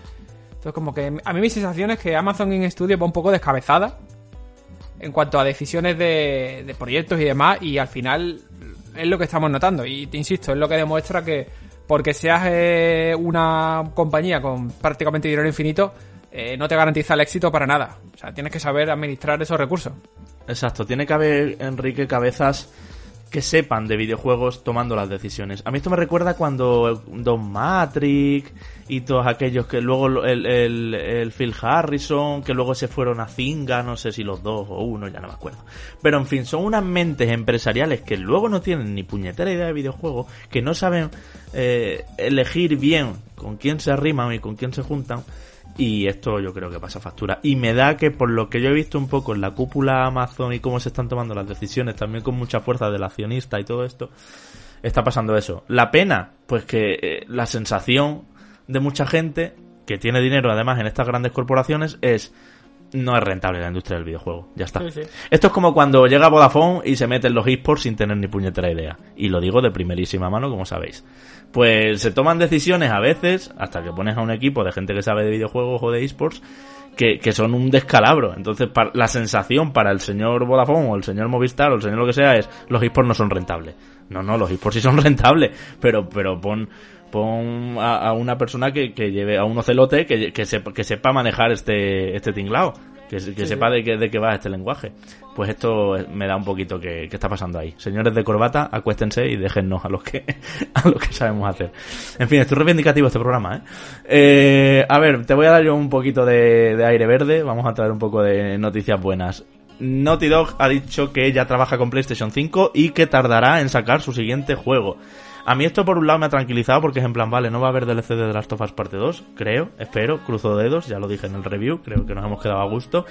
Entonces como que a mí mi sensación es que Amazon in Studio va un poco descabezada en cuanto a decisiones de, proyectos y demás y al final es lo que estamos notando y te insisto, es lo que demuestra que porque seas eh, una compañía con prácticamente dinero infinito, eh, no te garantiza el éxito para nada. O sea, tienes que saber administrar esos recursos. Exacto, tiene que haber, Enrique, cabezas que sepan de videojuegos tomando las decisiones. A mí esto me recuerda cuando Don Matrix y todos aquellos que luego el, el, Phil Harrison, que luego se fueron a Zinga, no sé si los dos o uno, ya no me acuerdo. Pero en fin, son unas mentes empresariales que luego no tienen ni puñetera idea de videojuegos, que no saben eh, elegir bien con quién se arriman y con quién se juntan y esto yo creo que pasa factura. Y me da que por lo que yo he visto un poco en la cúpula Amazon y cómo se están tomando las decisiones, también con mucha fuerza del accionista y todo esto, está pasando eso. La pena, pues que eh, la sensación de mucha gente que tiene dinero además en estas grandes corporaciones es no es rentable la industria del videojuego. Ya está. Sí, sí. Esto es como cuando llega Vodafone y se mete en los esports sin tener ni puñetera idea. Y lo digo de primerísima mano, como sabéis. Pues se toman decisiones a veces, hasta que pones a un equipo de gente que sabe de videojuegos o de esports, que, que son un descalabro. Entonces, par- la sensación para el señor Vodafone o el señor Movistar o el señor lo que sea es, los esports no son rentables. No, no, los esports sí son rentables, pero, pero pon, pon a, a una persona que, que lleve a un ocelote que, que, sepa, que sepa manejar este, este tinglao, que, que Sí, sepa sí. de qué, de qué va este lenguaje. Pues esto me da un poquito que, que está pasando ahí. Señores de corbata, acuéstense y déjennos a los que, a los que sabemos hacer. En fin, estoy reivindicativo este programa, ¿eh? Eh, a ver, te voy a dar yo un poquito de, de aire verde, vamos a traer un poco de noticias buenas. Naughty Dog ha dicho que ya trabaja con PlayStation 5 y que tardará en sacar su siguiente juego. A mí esto por un lado me ha tranquilizado porque es en plan, vale, no va a haber DLC de The Last of Us parte 2, creo, espero, cruzo dedos, ya lo dije en el review, creo que nos hemos quedado a gusto.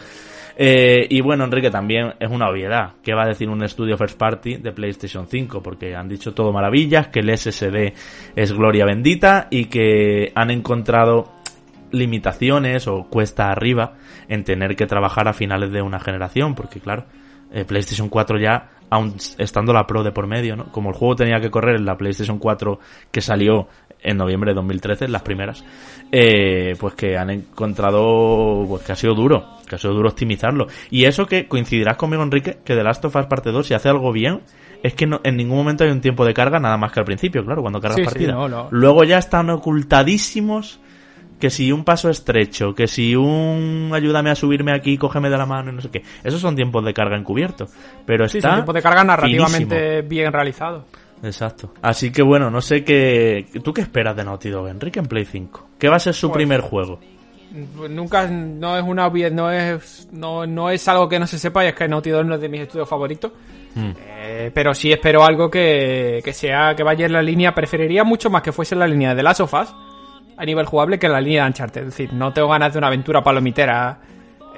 Eh, y bueno, Enrique, también es una obviedad. ¿Qué va a decir un estudio first party de PlayStation 5? Porque han dicho todo maravillas, que el SSD es gloria bendita y que han encontrado limitaciones o cuesta arriba en tener que trabajar a finales de una generación, porque claro, eh, PlayStation 4 ya, aun estando la Pro de por medio, ¿no? Como el juego tenía que correr en la PlayStation 4 que salió en noviembre de 2013, las primeras, eh, pues que han encontrado, pues que ha sido duro, que ha sido duro optimizarlo. Y eso que coincidirás conmigo, Enrique, que The Last of Us parte 2, si hace algo bien, es que no, en ningún momento hay un tiempo de carga nada más que al principio, claro, cuando cargas Sí, sí, partida. no, no. Luego ya están ocultadísimos que si un paso estrecho, que si un ayúdame a subirme aquí, cógeme de la mano y no sé qué. Esos son tiempos de carga encubierto. Pero Sí, está son tiempos de carga narrativamente finísimo. bien realizado. Exacto. Así que bueno, no sé qué... ¿Tú qué esperas de Naughty Dog, Enrique, en Play 5? ¿Qué va a ser su Pues- primer juego? Nunca, no es una obvia- no es, no, no es algo que no se sepa y es que Naughty Dog no es de mis estudios favoritos. Hmm. Eh, pero sí espero algo que, que sea, que vaya en la línea, preferiría mucho más que fuese en la línea de Last of Us a nivel jugable que en la línea de Uncharted. Es decir, no tengo ganas de una aventura palomitera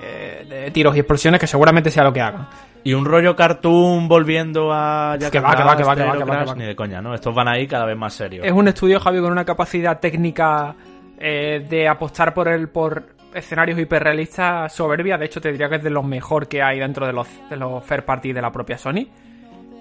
eh, de tiros y explosiones que seguramente sea lo que hagan. Y un rollo cartoon volviendo a... Ya Que va, que va, que va, que va, que va. Ni de coña, ¿no? Estos van ahí cada vez más serios. Es un estudio, Javi, con una capacidad técnica eh, de apostar por el por escenarios hiperrealistas soberbia. De hecho, te diría que es de los mejor que hay dentro de los, de los fair party de la propia Sony.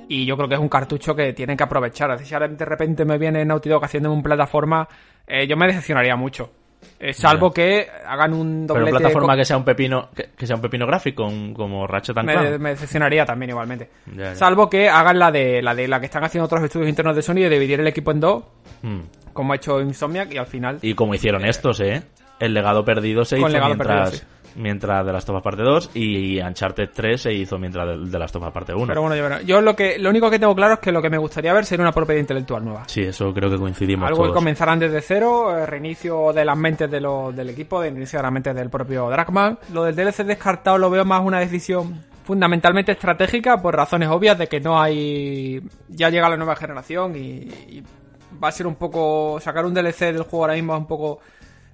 Y yo creo que es un cartucho que tienen que aprovechar. Así si ahora de repente me viene Naughty Dog haciéndome un plataforma, eh, yo me decepcionaría mucho. Eh, salvo que hagan un Pero doblete... plataforma co- que sea un pepino que, que sea un pepino gráfico, un- como Ratchet and me, Clank. me decepcionaría también igualmente. Ya, ya. Salvo que hagan la de la de la que están haciendo otros estudios internos de Sony de dividir el equipo en dos, Hmm. como ha hecho Insomniac, y al final Y como hicieron estos, ¿eh? El legado perdido se Con hizo Legado mientras, Perdido, mientras de las Us parte 2 y Uncharted 3 se hizo mientras de, de las Us parte 1. Pero bueno, yo, veré. yo lo que lo único que tengo claro es que lo que me gustaría ver sería una propiedad intelectual nueva. Sí, eso creo que coincidimos Algo que todos. comenzaran desde cero, eh, reinicio de las mentes de lo- del equipo, de inicio de las mentes del propio Dragman. Lo del DLC descartado lo veo más una decisión fundamentalmente estratégica por razones obvias de que no hay... Ya llega la nueva generación y, y va a ser un poco... Sacar un DLC del juego ahora mismo es un poco...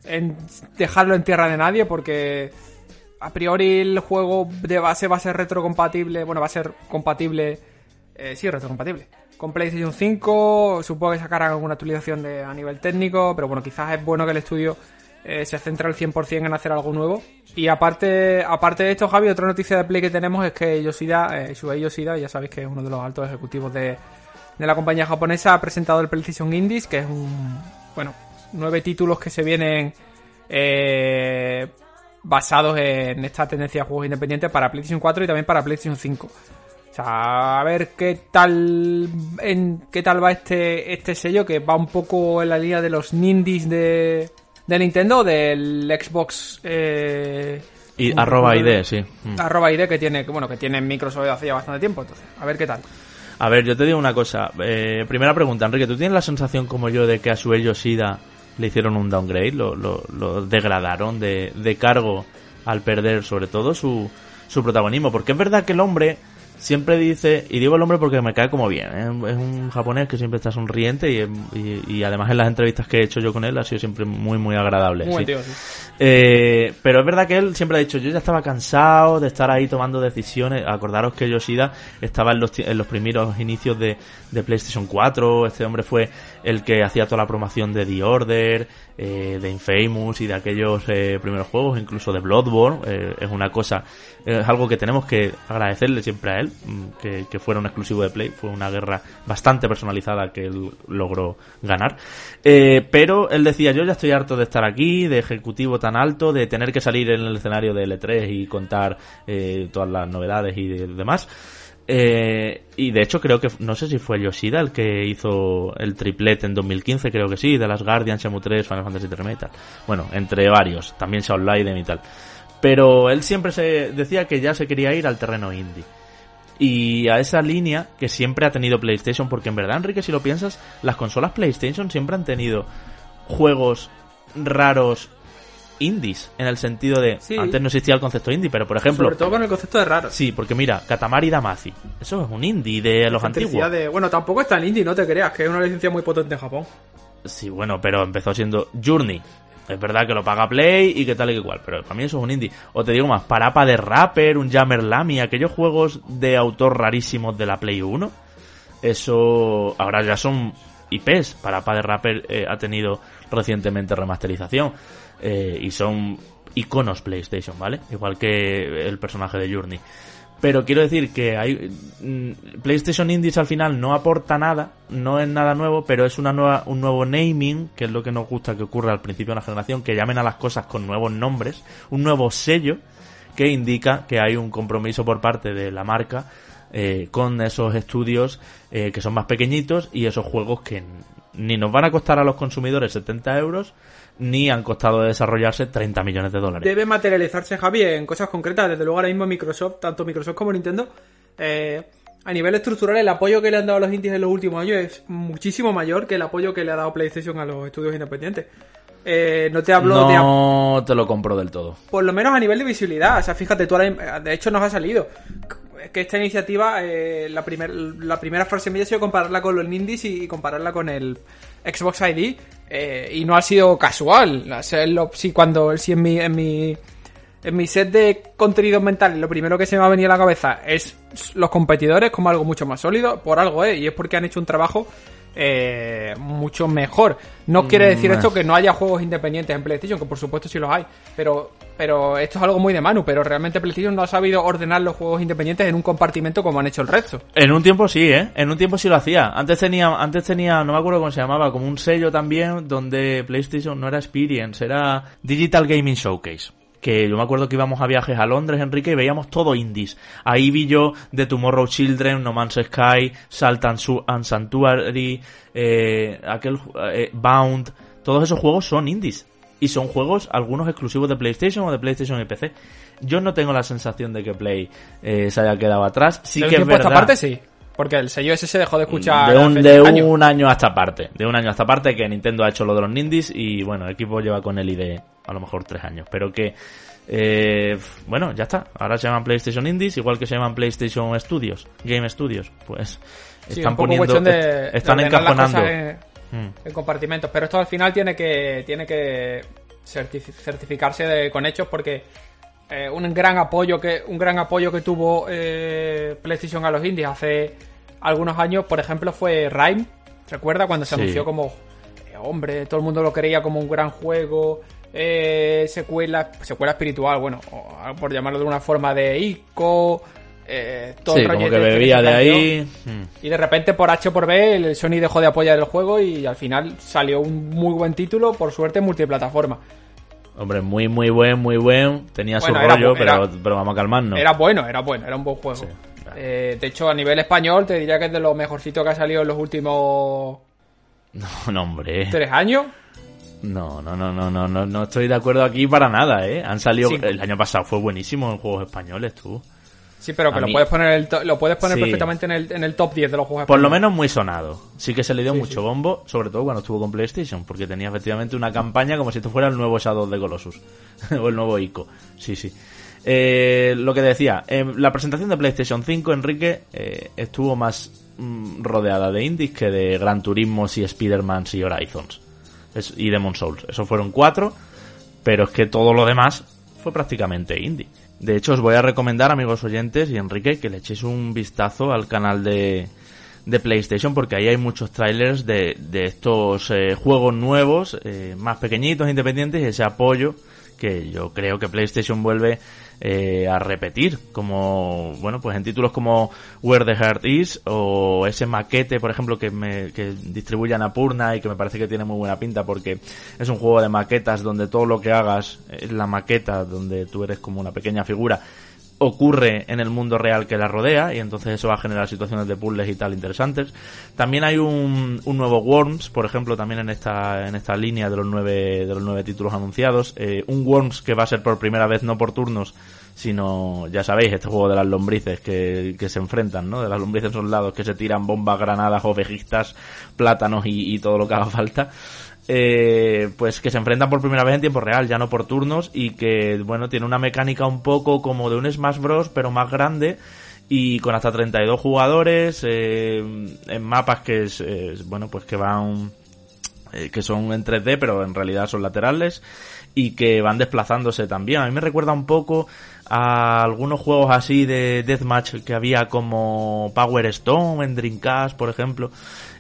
En dejarlo en tierra de nadie porque a priori el juego de base va a ser retrocompatible, bueno, va a ser compatible, eh, sí, retrocompatible. Con PlayStation 5, supongo que sacarán alguna actualización de, a nivel técnico, pero bueno, quizás es bueno que el estudio eh, se centre al 100% en hacer algo nuevo. Y aparte aparte de esto, Javi, otra noticia de Play que tenemos es que Yoshida, eh, Shuei Yoshida, ya sabéis que es uno de los altos ejecutivos de, de la compañía japonesa, ha presentado el PlayStation Indies, que es un, bueno, nueve títulos que se vienen eh, basados en esta tendencia de juegos independientes para PlayStation 4 y también para PlayStation 5. O sea, a ver qué tal en qué tal va este este sello que va un poco en la línea de los Nindies de, de Nintendo, del Xbox eh, Y un- arroba un- ID, sí. Mm. arroba ID que tiene bueno que tiene Microsoft hace ya bastante tiempo, entonces a ver qué tal. A ver, yo te digo una cosa. Eh, primera pregunta, Enrique, ¿tú tienes la sensación como yo de que a Shuei Yoshida le hicieron un downgrade? ¿Lo, lo, lo degradaron de, de cargo al perder sobre todo su, su protagonismo? Porque es verdad que el hombre siempre dice, y digo el nombre porque me cae como bien, ¿eh? es un japonés que siempre está sonriente y, y, además en las entrevistas que he hecho yo con él ha sido siempre muy, muy agradable. Muy tío, eh, pero es verdad que él siempre ha dicho, yo ya estaba cansado de estar ahí tomando decisiones. Acordaros que Yoshida estaba en los, en los primeros inicios de, de PlayStation 4, este hombre fue el que hacía toda la promoción de The Order, eh, de Infamous y de aquellos eh, primeros juegos, incluso de Bloodborne. Eh, es una cosa, es algo que tenemos que agradecerle siempre a él, mm, que, fuera un exclusivo de Play. Fue una guerra bastante personalizada que él logró ganar. pero él decía, yo ya estoy harto de estar aquí, de ejecutivo tan alto, de tener que salir en el escenario de L3 y contar todas las novedades y demás. Eh, y de hecho creo que, no sé si fue Yoshida el que hizo el triplete en 2015, creo que sí, de las Guardians, Shamu 3, Final Fantasy 3 y tal. Bueno, entre varios, también Shawn Leiden y tal. Pero él siempre se decía que ya se quería ir al terreno indie. Y a esa línea que siempre ha tenido PlayStation, porque en verdad, Enrique, si lo piensas, las consolas PlayStation siempre han tenido juegos raros indies, en el sentido de... Antes no existía el concepto indie, pero por ejemplo... Sobre todo con el concepto de raro. Sí, porque mira, Katamari Damacy, eso es un indie de los antiguos. De, bueno, tampoco es tan indie, no te creas, que es una licencia muy potente en Japón. Sí, bueno, pero empezó siendo Journey. Es verdad que lo paga Play y que tal y que cual, pero para mí eso es un indie. O te digo más, Parapa de Rapper, un Jammer Lamy, aquellos juegos de autor rarísimos de la Play 1, eso ahora ya son IPs. Parapa de Rapper eh, ha tenido recientemente remasterización. Eh, y son iconos PlayStation, ¿vale? Igual que el personaje de Journey. Pero quiero decir que hay mm, PlayStation Indies al final no aporta nada, no es nada nuevo, pero es una nueva, un nuevo naming, que es lo que nos gusta que ocurra al principio de la generación, que llamen a las cosas con nuevos nombres, un nuevo sello que indica que hay un compromiso por parte de la marca eh, con esos estudios eh, que son más pequeñitos y esos juegos que ni nos van a costar a los consumidores 70 euros, ni han costado desarrollarse 30 millones de dólares. Debe materializarse, Javi, en cosas concretas. Desde luego ahora mismo Microsoft, tanto Microsoft como Nintendo, eh, a nivel estructural el apoyo que le han dado a los indies en los últimos años es muchísimo mayor que el apoyo que le ha dado PlayStation a los estudios independientes. Eh, no te hablo de... No te lo compro del todo. Por lo menos a nivel de visibilidad. O sea, fíjate, tú ahora, de hecho nos ha salido que esta iniciativa, eh, la, primer, la primera frase mía ha sido compararla con los indies y compararla con el Xbox ID. Eh, y no ha sido casual. si cuando si en mi, en mi en mi set de contenidos mentales lo primero que se me va a venir a la cabeza es los competidores como algo mucho más sólido, por algo, ¿eh? Y es porque han hecho un trabajo eh, mucho mejor. No quiere decir esto que no haya juegos independientes en PlayStation, que por supuesto sí los hay, pero, pero esto es algo muy de Manu, pero realmente PlayStation no ha sabido ordenar los juegos independientes en un compartimento como han hecho el resto. En un tiempo sí, ¿eh? En un tiempo sí lo hacía. Antes tenía, antes tenía, no me acuerdo cómo se llamaba, como un sello también donde PlayStation no era Experience, era Digital Gaming Showcase que yo me acuerdo que íbamos a viajes a Londres, Enrique, y veíamos todo indies. Ahí vi yo The Tomorrow Children, No Man's Sky, Salt and, Sanctuary, eh, aquel, eh, Bound, todos esos juegos son indies. Y son juegos, algunos exclusivos de PlayStation o de PlayStation y PC. Yo no tengo la sensación de que Play eh, se haya quedado atrás. Sí que es verdad. parte sí. Porque el sello ese se dejó de escuchar. De, un, de un año hasta parte. De un año hasta parte que Nintendo ha hecho lo de los Nindies y bueno, el equipo lleva con él y de a lo mejor tres años. Pero que, eh, bueno, ya está. Ahora se llaman PlayStation Indies, igual que se llaman PlayStation Studios, Game Studios. Pues están poniendo, están encajonando. En, mm. compartimentos. Pero esto al final tiene que, tiene que certificarse con hechos porque eh, un gran apoyo que un gran apoyo que tuvo eh, PlayStation a los indies hace algunos años, por ejemplo, fue Rime. ¿Recuerda cuando se anunció como hombre, todo el mundo lo creía como un gran juego? eh, secuela, secuela espiritual, bueno, por llamarlo de una forma de ICO, eh, todo el como que bebía de ahí. Y de repente por H o por B el Sony dejó de apoyar el juego y al final salió un muy buen título, por suerte multiplataforma. Hombre, muy muy buen, muy buen. Tenía su rollo, pero, pero vamos a calmarnos. Era bueno, era bueno, era un buen juego. Eh, de hecho, a nivel español te diría que es de lo mejorcito que ha salido en los últimos... No, no, hombre. ¿Tres años? No, no, no, no, no, no, no estoy de acuerdo aquí para nada, ¿eh? Han salido, el año pasado fue buenísimo en juegos españoles, tú. Sí, pero que lo puedes poner, lo puedes poner perfectamente en el, en el top 10 de los juegos Por lo menos muy sonado. Sí que se le dio mucho bombo, sobre todo cuando estuvo con PlayStation, porque tenía efectivamente una campaña como si esto fuera el nuevo Shadow de Colossus, o el nuevo Ico. Sí, sí. Eh, lo que decía, eh, la presentación de PlayStation 5, Enrique, eh, estuvo más mm, rodeada de indies que de Gran Turismo y Spider-Man y Horizons. Es- y Demon Souls. Esos fueron cuatro, pero es que todo lo demás fue prácticamente indie. De hecho, os voy a recomendar, amigos oyentes y Enrique, que le echéis un vistazo al canal de, de PlayStation porque ahí hay muchos trailers de, de estos eh, juegos nuevos, eh, más pequeñitos, independientes y ese apoyo que yo creo que PlayStation vuelve eh, a repetir, como, bueno, pues en títulos como Where the Heart Is o ese maquete, por ejemplo, que, me, que distribuye Annapurna y que me parece que tiene muy buena pinta porque es un juego de maquetas donde todo lo que hagas es la maqueta, donde tú eres como una pequeña figura ocurre en el mundo real que la rodea y entonces eso va a generar situaciones de puzzles y tal interesantes. También hay un, un nuevo Worms, por ejemplo, también en esta en esta línea de los nueve de los nueve títulos anunciados, Eh, un Worms que va a ser por primera vez no por turnos, sino ya sabéis este juego de las lombrices que, que se enfrentan, ¿no? De las lombrices soldados que se tiran bombas, granadas, ovejistas, plátanos y, y todo lo que haga falta eh, pues que se enfrentan por primera vez en tiempo real, ya no por turnos, y que, bueno, tiene una mecánica un poco como de un Smash Bros, pero más grande, y con hasta 32 jugadores, eh, en mapas que es, bueno, pues que van, eh, que son en 3D, pero en realidad son laterales, y que van desplazándose también. A mí me recuerda un poco a algunos juegos así de Deathmatch que había como Power Stone en Dreamcast, por ejemplo.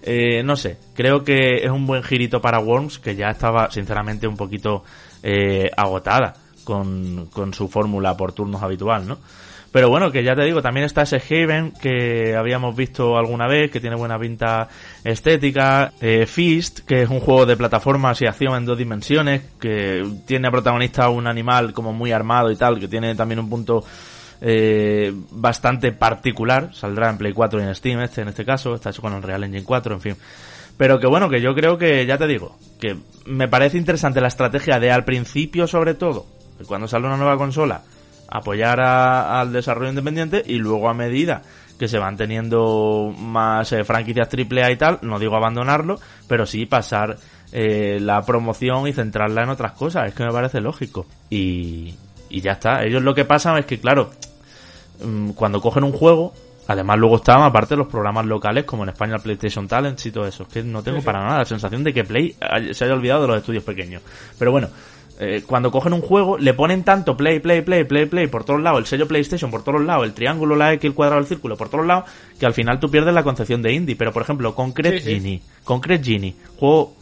Eh, no sé, creo que es un buen girito para Worms que ya estaba sinceramente un poquito eh, agotada con, con su fórmula por turnos habitual, ¿no? Pero bueno, que ya te digo, también está ese Haven que habíamos visto alguna vez, que tiene buena pinta estética. Eh, Fist, que es un juego de plataformas y acción en dos dimensiones, que tiene a protagonista un animal como muy armado y tal, que tiene también un punto eh, bastante particular. Saldrá en Play 4 y en Steam este, en este caso. Está hecho con el Real Engine 4, en fin. Pero que bueno, que yo creo que, ya te digo, que me parece interesante la estrategia de al principio sobre todo, cuando sale una nueva consola, apoyar a- al desarrollo independiente y luego a medida que se van teniendo más eh, franquicias AAA y tal, no digo abandonarlo, pero sí pasar eh, la promoción y centrarla en otras cosas, es que me parece lógico. Y, y ya está, ellos lo que pasa es que, claro, mm, cuando cogen un juego, además luego estaban aparte los programas locales como en España el PlayStation Talents y todo eso, es que no tengo Sí, sí. para nada la sensación de que Play se haya olvidado de los estudios pequeños. Pero bueno, eh, cuando cogen un juego, le ponen tanto play, play, play, play, play por todos lados, el sello PlayStation por todos lados, el triángulo, la X, el cuadrado, el círculo por todos lados, que al final tú pierdes la concepción de indie. Pero por ejemplo, Concrete Sí, sí. Genie, Concrete Genie, juego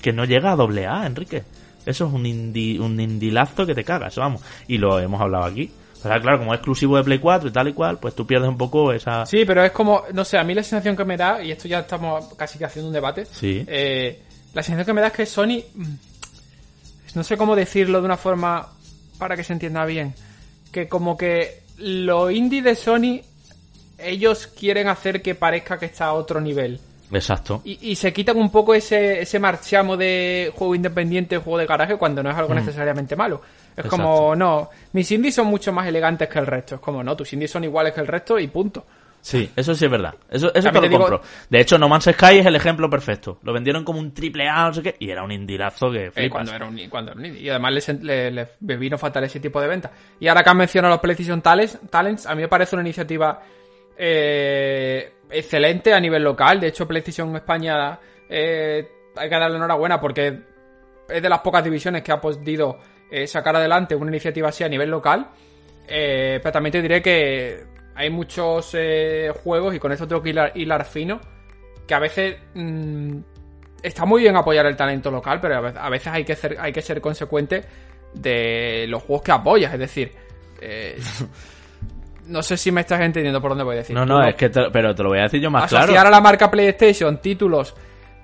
que no llega a doble A, Enrique. Eso es un indie, un indilazo que te cagas, vamos. Y lo hemos hablado aquí. Pero claro, como es exclusivo de Play 4 y tal y cual, pues tú pierdes un poco esa... Sí, pero es como, no sé, a mí la sensación que me da, y esto ya estamos casi que haciendo un debate, Sí. eh, la sensación que me da es que Sony, mm, no sé cómo decirlo de una forma para que se entienda bien, que como que lo indie de Sony, ellos quieren hacer que parezca que está a otro nivel. Exacto. Y, y se quitan un poco ese, ese marchamo de juego independiente, juego de garaje, cuando no es algo necesariamente malo. Es Mm. Exacto. como, no, mis indies son mucho más elegantes que el resto. Es como, no, tus indies son iguales que el resto y punto. Sí, eso sí es verdad. Eso, eso te lo digo- compro. De hecho, No Man's Sky es el ejemplo perfecto. Lo vendieron como un triple A, no sé qué, y era un indilazo que Eh, flipas. cuando era un cuando era un indie. Y además les- le, le- le vino fatal ese tipo de venta. Y ahora que han mencionado los PlayStation Talents, Talents a mí me parece una iniciativa eh, excelente a nivel local. De hecho, PlayStation España eh, hay que darle enhorabuena porque es de las pocas divisiones que ha podido eh, sacar adelante una iniciativa así a nivel local. Eh, pero también te diré que hay muchos eh, juegos, y con esto tengo que hilar, hilar fino, que a veces mm, está muy bien apoyar el talento local, pero a veces, hay, que ser, hay que ser consecuente de los juegos que apoyas. Es decir, eh, no sé si me estás entendiendo por dónde voy a decir. no, no, es que te- pero te lo voy a decir yo más asociar claro. a la marca PlayStation títulos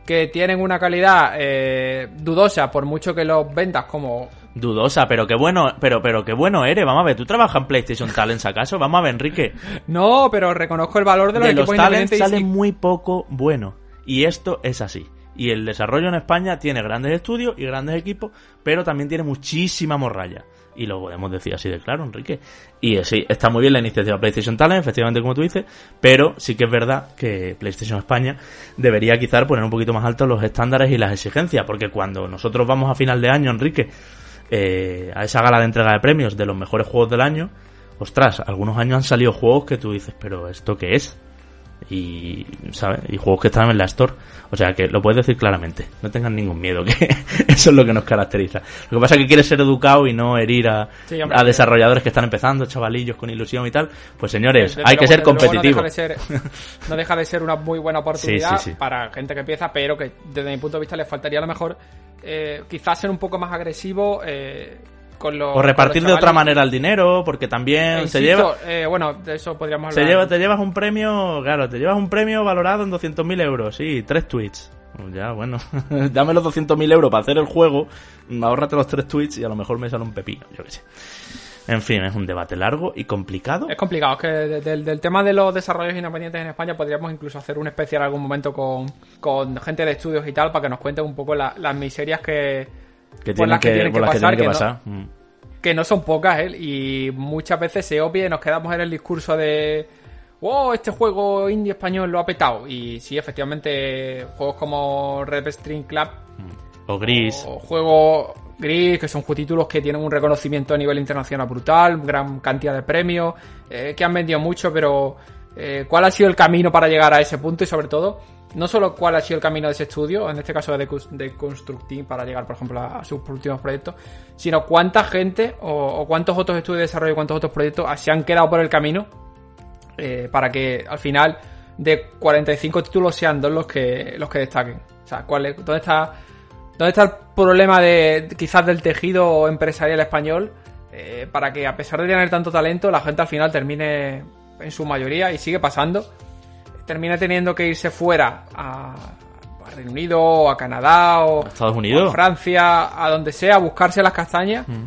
que tienen una calidad eh, dudosa, por mucho que los vendas como Dudosa, pero qué bueno, pero, pero qué bueno eres. Vamos a ver, ¿tú trabajas en PlayStation Talents acaso? Vamos a ver, Enrique. No, pero reconozco el valor de los de los talents sale y- muy poco bueno. Y esto es así. Y el desarrollo en España tiene grandes estudios y grandes equipos, pero también tiene muchísima morralla. Y lo podemos decir así de claro, Enrique. Y eh, sí, está muy bien la iniciativa PlayStation Talent, efectivamente como tú dices, pero sí que es verdad que PlayStation España debería quizás poner un poquito más alto los estándares y las exigencias, porque cuando nosotros vamos a final de año, Enrique, eh, a esa gala de entrega de premios de los mejores juegos del año, ostras, algunos años han salido juegos que tú dices, pero ¿esto qué es? Y ¿sabes? y juegos que están en la store. O sea que lo puedes decir claramente. No tengan ningún miedo que eso es lo que nos caracteriza. Lo que pasa es que quieres ser educado y no herir a, a desarrolladores que están empezando chavalillos con ilusión y tal. Pues señores hay que ser competitivo. no, deja de ser, una muy buena oportunidad para gente que empieza pero que desde mi punto de vista le faltaría a lo mejor eh, quizás ser un poco más agresivo eh, o repartir de otra manera el dinero, porque también se lleva... Eh, bueno, de eso podríamos hablar. Se lleva, te llevas un premio, claro, te llevas un premio valorado en 200.000 euros, sí, tres tweets. Ya, bueno, dame los 200.000 euros para hacer el juego, ahórrate los tres tweets y a lo mejor me sale un pepino, yo qué sé. En fin, es un debate largo y complicado. Es complicado, es que del, tema de los desarrollos independientes en España podríamos incluso hacer un especial algún momento con, con gente de estudios y tal para que nos cuenten un poco las miserias que, que tienen que, pasar, mm. que, no, son pocas, ¿eh? Y muchas veces se obvia y nos quedamos en el discurso de wow, este juego indie español lo ha petado. Y sí, efectivamente, juegos como Red String Club mm. o Gris. O juegos Gris, que son títulos que tienen un reconocimiento a nivel internacional brutal, gran cantidad de premios, eh, que han vendido mucho, pero eh, ¿cuál ha sido el camino para llegar a ese punto? Y sobre todo, no solo cuál ha sido el camino de ese estudio, en este caso de, de Constructing para llegar, por ejemplo, a, sus últimos proyectos, sino cuánta gente o, cuántos otros estudios de desarrollo, cuántos otros proyectos se han quedado por el camino eh, para que al final de 45 títulos sean dos los que los que destaquen. O sea, ¿cuál dónde está dónde está el problema de quizás del tejido empresarial español eh, para que a pesar de tener tanto talento la gente al final termine en su mayoría y sigue pasando termina teniendo que irse fuera a, Reino Unido o a Canadá o a Estados Unidos, a Francia, a donde sea, a buscarse las castañas. Mm.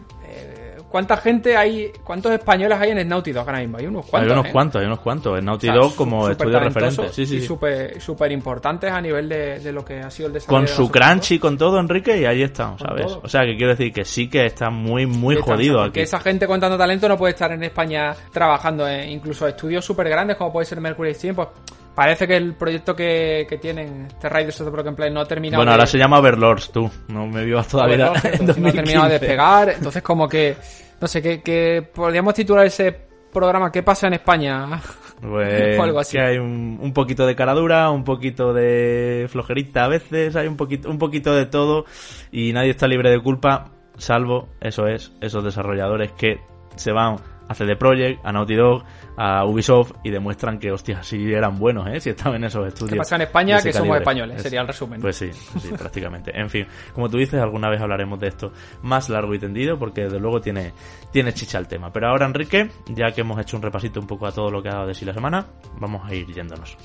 ¿Cuánta gente hay, cuántos españoles hay en Naughty Dog ahora mismo? Hay unos cuantos. Hay unos ¿eh? cuantos, hay unos cuantos. En Naughty Dog como estudio referente. Sí, sí. Y súper importantes a nivel de, lo que ha sido el desarrollo. Con su crunch y con todo, Enrique, y ahí estamos, ¿sabes? O sea, que quiero decir que sí que está muy, muy jodido aquí. Que esa gente con tanto talento no puede estar en España trabajando en incluso estudios súper grandes como puede ser Mercury Steam, pues Parece que el proyecto que, que tienen, este Raiders of the Broken Plane, no ha terminado. Bueno, ahora se llama Overlords, tú. No me vivas todavía. no ha terminado de despegar. Entonces, como que. No sé, que, que podríamos titular ese programa ¿Qué pasa en España? Pues, o algo así. Que hay un, un, poquito de caradura, un poquito de flojerita a veces, hay un poquito, un poquito de todo y nadie está libre de culpa, salvo, eso es, esos desarrolladores que se van a CD Projekt, a Naughty Dog, a Ubisoft y demuestran que, hostia, sí eran buenos, ¿eh? Si estaban en esos estudios. ¿Qué pasa en España? Que somos españoles, sería el resumen. Pues sí, sí, prácticamente. En fin, como tú dices, alguna vez hablaremos de esto más largo y tendido porque desde luego tiene, tiene chicha el tema. Pero ahora, Enrique, ya que hemos hecho un repasito un poco a todo lo que ha dado de sí la semana, vamos a ir yéndonos.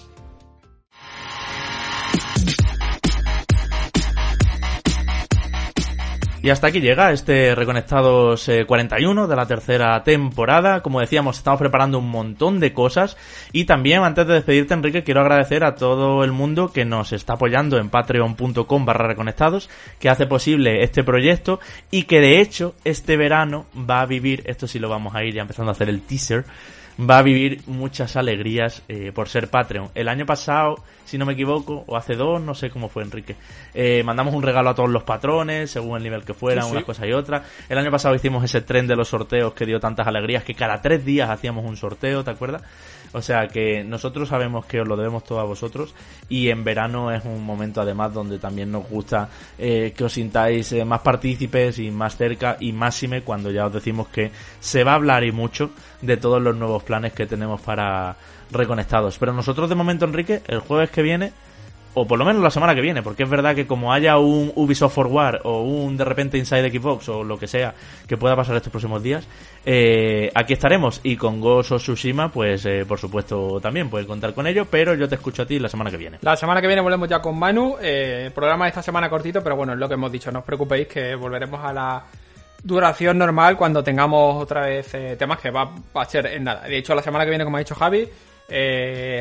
Y hasta aquí llega este Reconectados 41 eh, de la tercera temporada. Como decíamos, estamos preparando un montón de cosas. Y también, antes de despedirte, Enrique, quiero agradecer a todo el mundo que nos está apoyando en patreon.com barra reconectados, que hace posible este proyecto y que de hecho este verano va a vivir, esto sí lo vamos a ir ya empezando a hacer el teaser, va a vivir muchas alegrías eh, por ser Patreon. El año pasado, si no me equivoco, o hace dos, no sé cómo fue Enrique, eh, mandamos un regalo a todos los patrones, según el nivel que fuera, una cosa y otra. El año pasado hicimos ese tren de los sorteos que dio tantas alegrías que cada tres días hacíamos un sorteo, ¿te acuerdas? O sea que nosotros sabemos que os lo debemos todo a vosotros y en verano es un momento además donde también nos gusta eh, que os sintáis más partícipes y más cerca y máxime cuando ya os decimos que se va a hablar y mucho de todos los nuevos planes que tenemos para reconectados. Pero nosotros de momento, Enrique, el jueves que viene, o por lo menos la semana que viene, porque es verdad que como haya un Ubisoft Forward o un de repente Inside Xbox o lo que sea que pueda pasar estos próximos días, eh, aquí estaremos y con Ghost of Tsushima, pues eh, por supuesto también puedes contar con ello, pero yo te escucho a ti la semana que viene. La semana que viene volvemos ya con Manu, eh, programa de esta semana cortito, pero bueno, es lo que hemos dicho, no os preocupéis que volveremos a la duración normal cuando tengamos otra vez eh, temas que va, a ser en nada. De hecho, la semana que viene, como ha dicho Javi,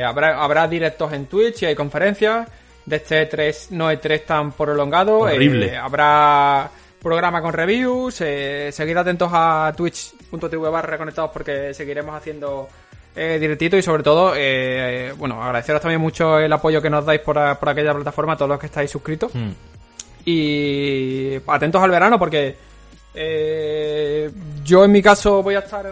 habrá, habrá directos en Twitch y hay conferencias. De este E3 no E3 tan prolongado. Horrible. Eh, habrá programa con reviews. seguid atentos a twitch.tv barra reconectados porque seguiremos haciendo eh, directito y sobre todo, bueno, agradeceros también mucho el apoyo que nos dais por, por aquella plataforma, todos los que estáis suscritos. Hmm. Y atentos al verano porque Eh, yo en mi caso voy a estar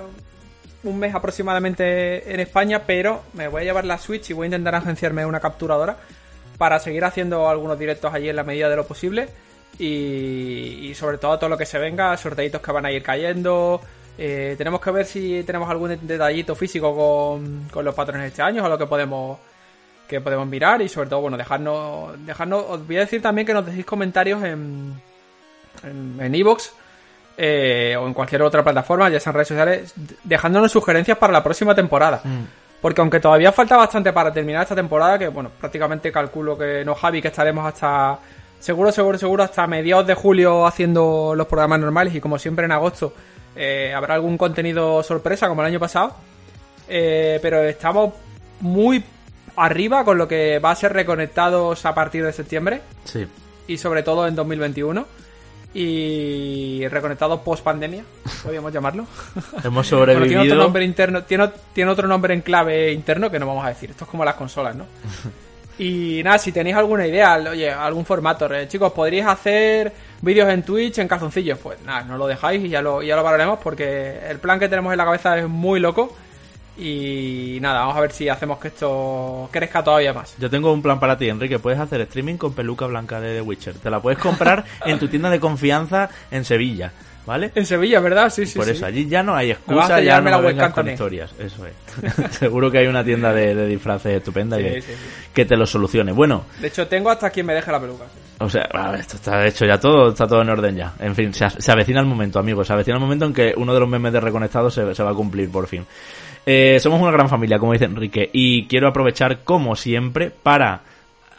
un mes aproximadamente en España, pero me voy a llevar la Switch y voy a intentar agenciarme una capturadora para seguir haciendo algunos directos allí en la medida de lo posible. Y, sobre todo todo lo que se venga, sorteitos que van a ir cayendo. Eh, tenemos que ver si tenemos algún detallito físico con, los patrones de este año o lo que podemos que podemos mirar y sobre todo bueno dejarnos dejarnos os voy a decir también que nos dejéis comentarios en en Evox eh, o en cualquier otra plataforma, ya sean redes sociales, dejándonos sugerencias para la próxima temporada. Mm. Porque aunque todavía falta bastante para terminar esta temporada, que bueno, prácticamente calculo que no Javi, que estaremos hasta seguro, seguro, seguro hasta mediados de julio haciendo los programas normales y como siempre en agosto eh, habrá algún contenido sorpresa como el año pasado. Eh, pero estamos muy arriba con lo que va a ser reconectados a partir de septiembre. Sí. Y sobre todo en 2021 y reconectado post pandemia, podríamos llamarlo. Hemos sobrevivido. tiene otro nombre interno, tiene, tiene, otro nombre en clave interno que no vamos a decir. Esto es como las consolas, ¿no? Y nada, si tenéis alguna idea, oye, algún formato, eh, chicos, podríais hacer vídeos en Twitch en calzoncillos, pues nada, no lo dejáis y ya lo, ya lo valoraremos porque el plan que tenemos en la cabeza es muy loco y nada, vamos a ver si hacemos que esto crezca todavía más. Yo tengo un plan para ti, Enrique. Puedes hacer streaming con peluca blanca de The Witcher. Te la puedes comprar en tu tienda de confianza en Sevilla. ¿Vale? En Sevilla, ¿verdad? Sí, sí. Por eso, allí ya no hay excusa, ya no la con historias. Eso es. Seguro que hay una tienda de, disfraces estupenda que, te lo solucione. Bueno. De hecho, tengo hasta quien me deje la peluca. O sea, esto está hecho ya todo, está todo en orden ya. En fin, se, avecina el momento, amigos. Se avecina el momento en que uno de los memes de Reconectados se, se va a cumplir por fin. Eh, somos una gran familia, como dice Enrique, y quiero aprovechar, como siempre, para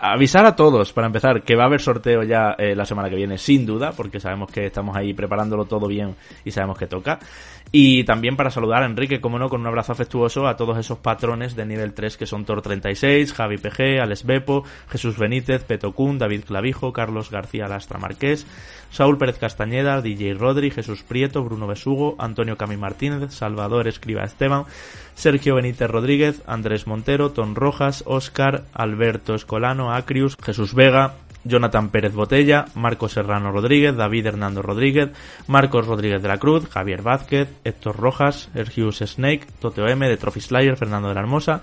avisar a todos, para empezar, que va a haber sorteo ya eh, la semana que viene, sin duda, porque sabemos que estamos ahí preparándolo todo bien y sabemos que toca. Y también para saludar a Enrique, como no, con un abrazo afectuoso a todos esos patrones de nivel 3 que son Tor36, Javi PG, Alex Bepo, Jesús Benítez, Petocún, David Clavijo, Carlos García Lastra Marqués, Saúl Pérez Castañeda, DJ Rodri, Jesús Prieto, Bruno Besugo, Antonio Cami Martínez, Salvador Escriba Esteban, Sergio Benítez Rodríguez, Andrés Montero, Ton Rojas, Óscar, Alberto Escolano, Acrius, Jesús Vega, Jonathan Pérez Botella, Marcos Serrano Rodríguez, David Hernando Rodríguez, Marcos Rodríguez de la Cruz, Javier Vázquez, Héctor Rojas, Ergius Snake, Toteo M de Trophy Slayer, Fernando de la Hermosa,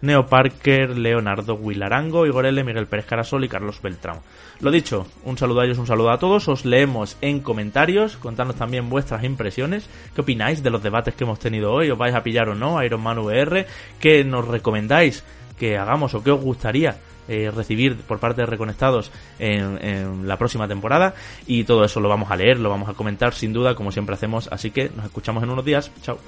Neo Parker, Leonardo Huilarango, Igor L, Miguel Pérez Carasol y Carlos Beltrán. Lo dicho, un saludo a ellos, un saludo a todos, os leemos en comentarios, contadnos también vuestras impresiones, qué opináis de los debates que hemos tenido hoy, os vais a pillar o no Iron Man VR, qué nos recomendáis que hagamos o qué os gustaría eh, recibir por parte de Reconectados en, en, la próxima temporada. Y todo eso lo vamos a leer, lo vamos a comentar sin duda, como siempre hacemos. Así que nos escuchamos en unos días. Chao.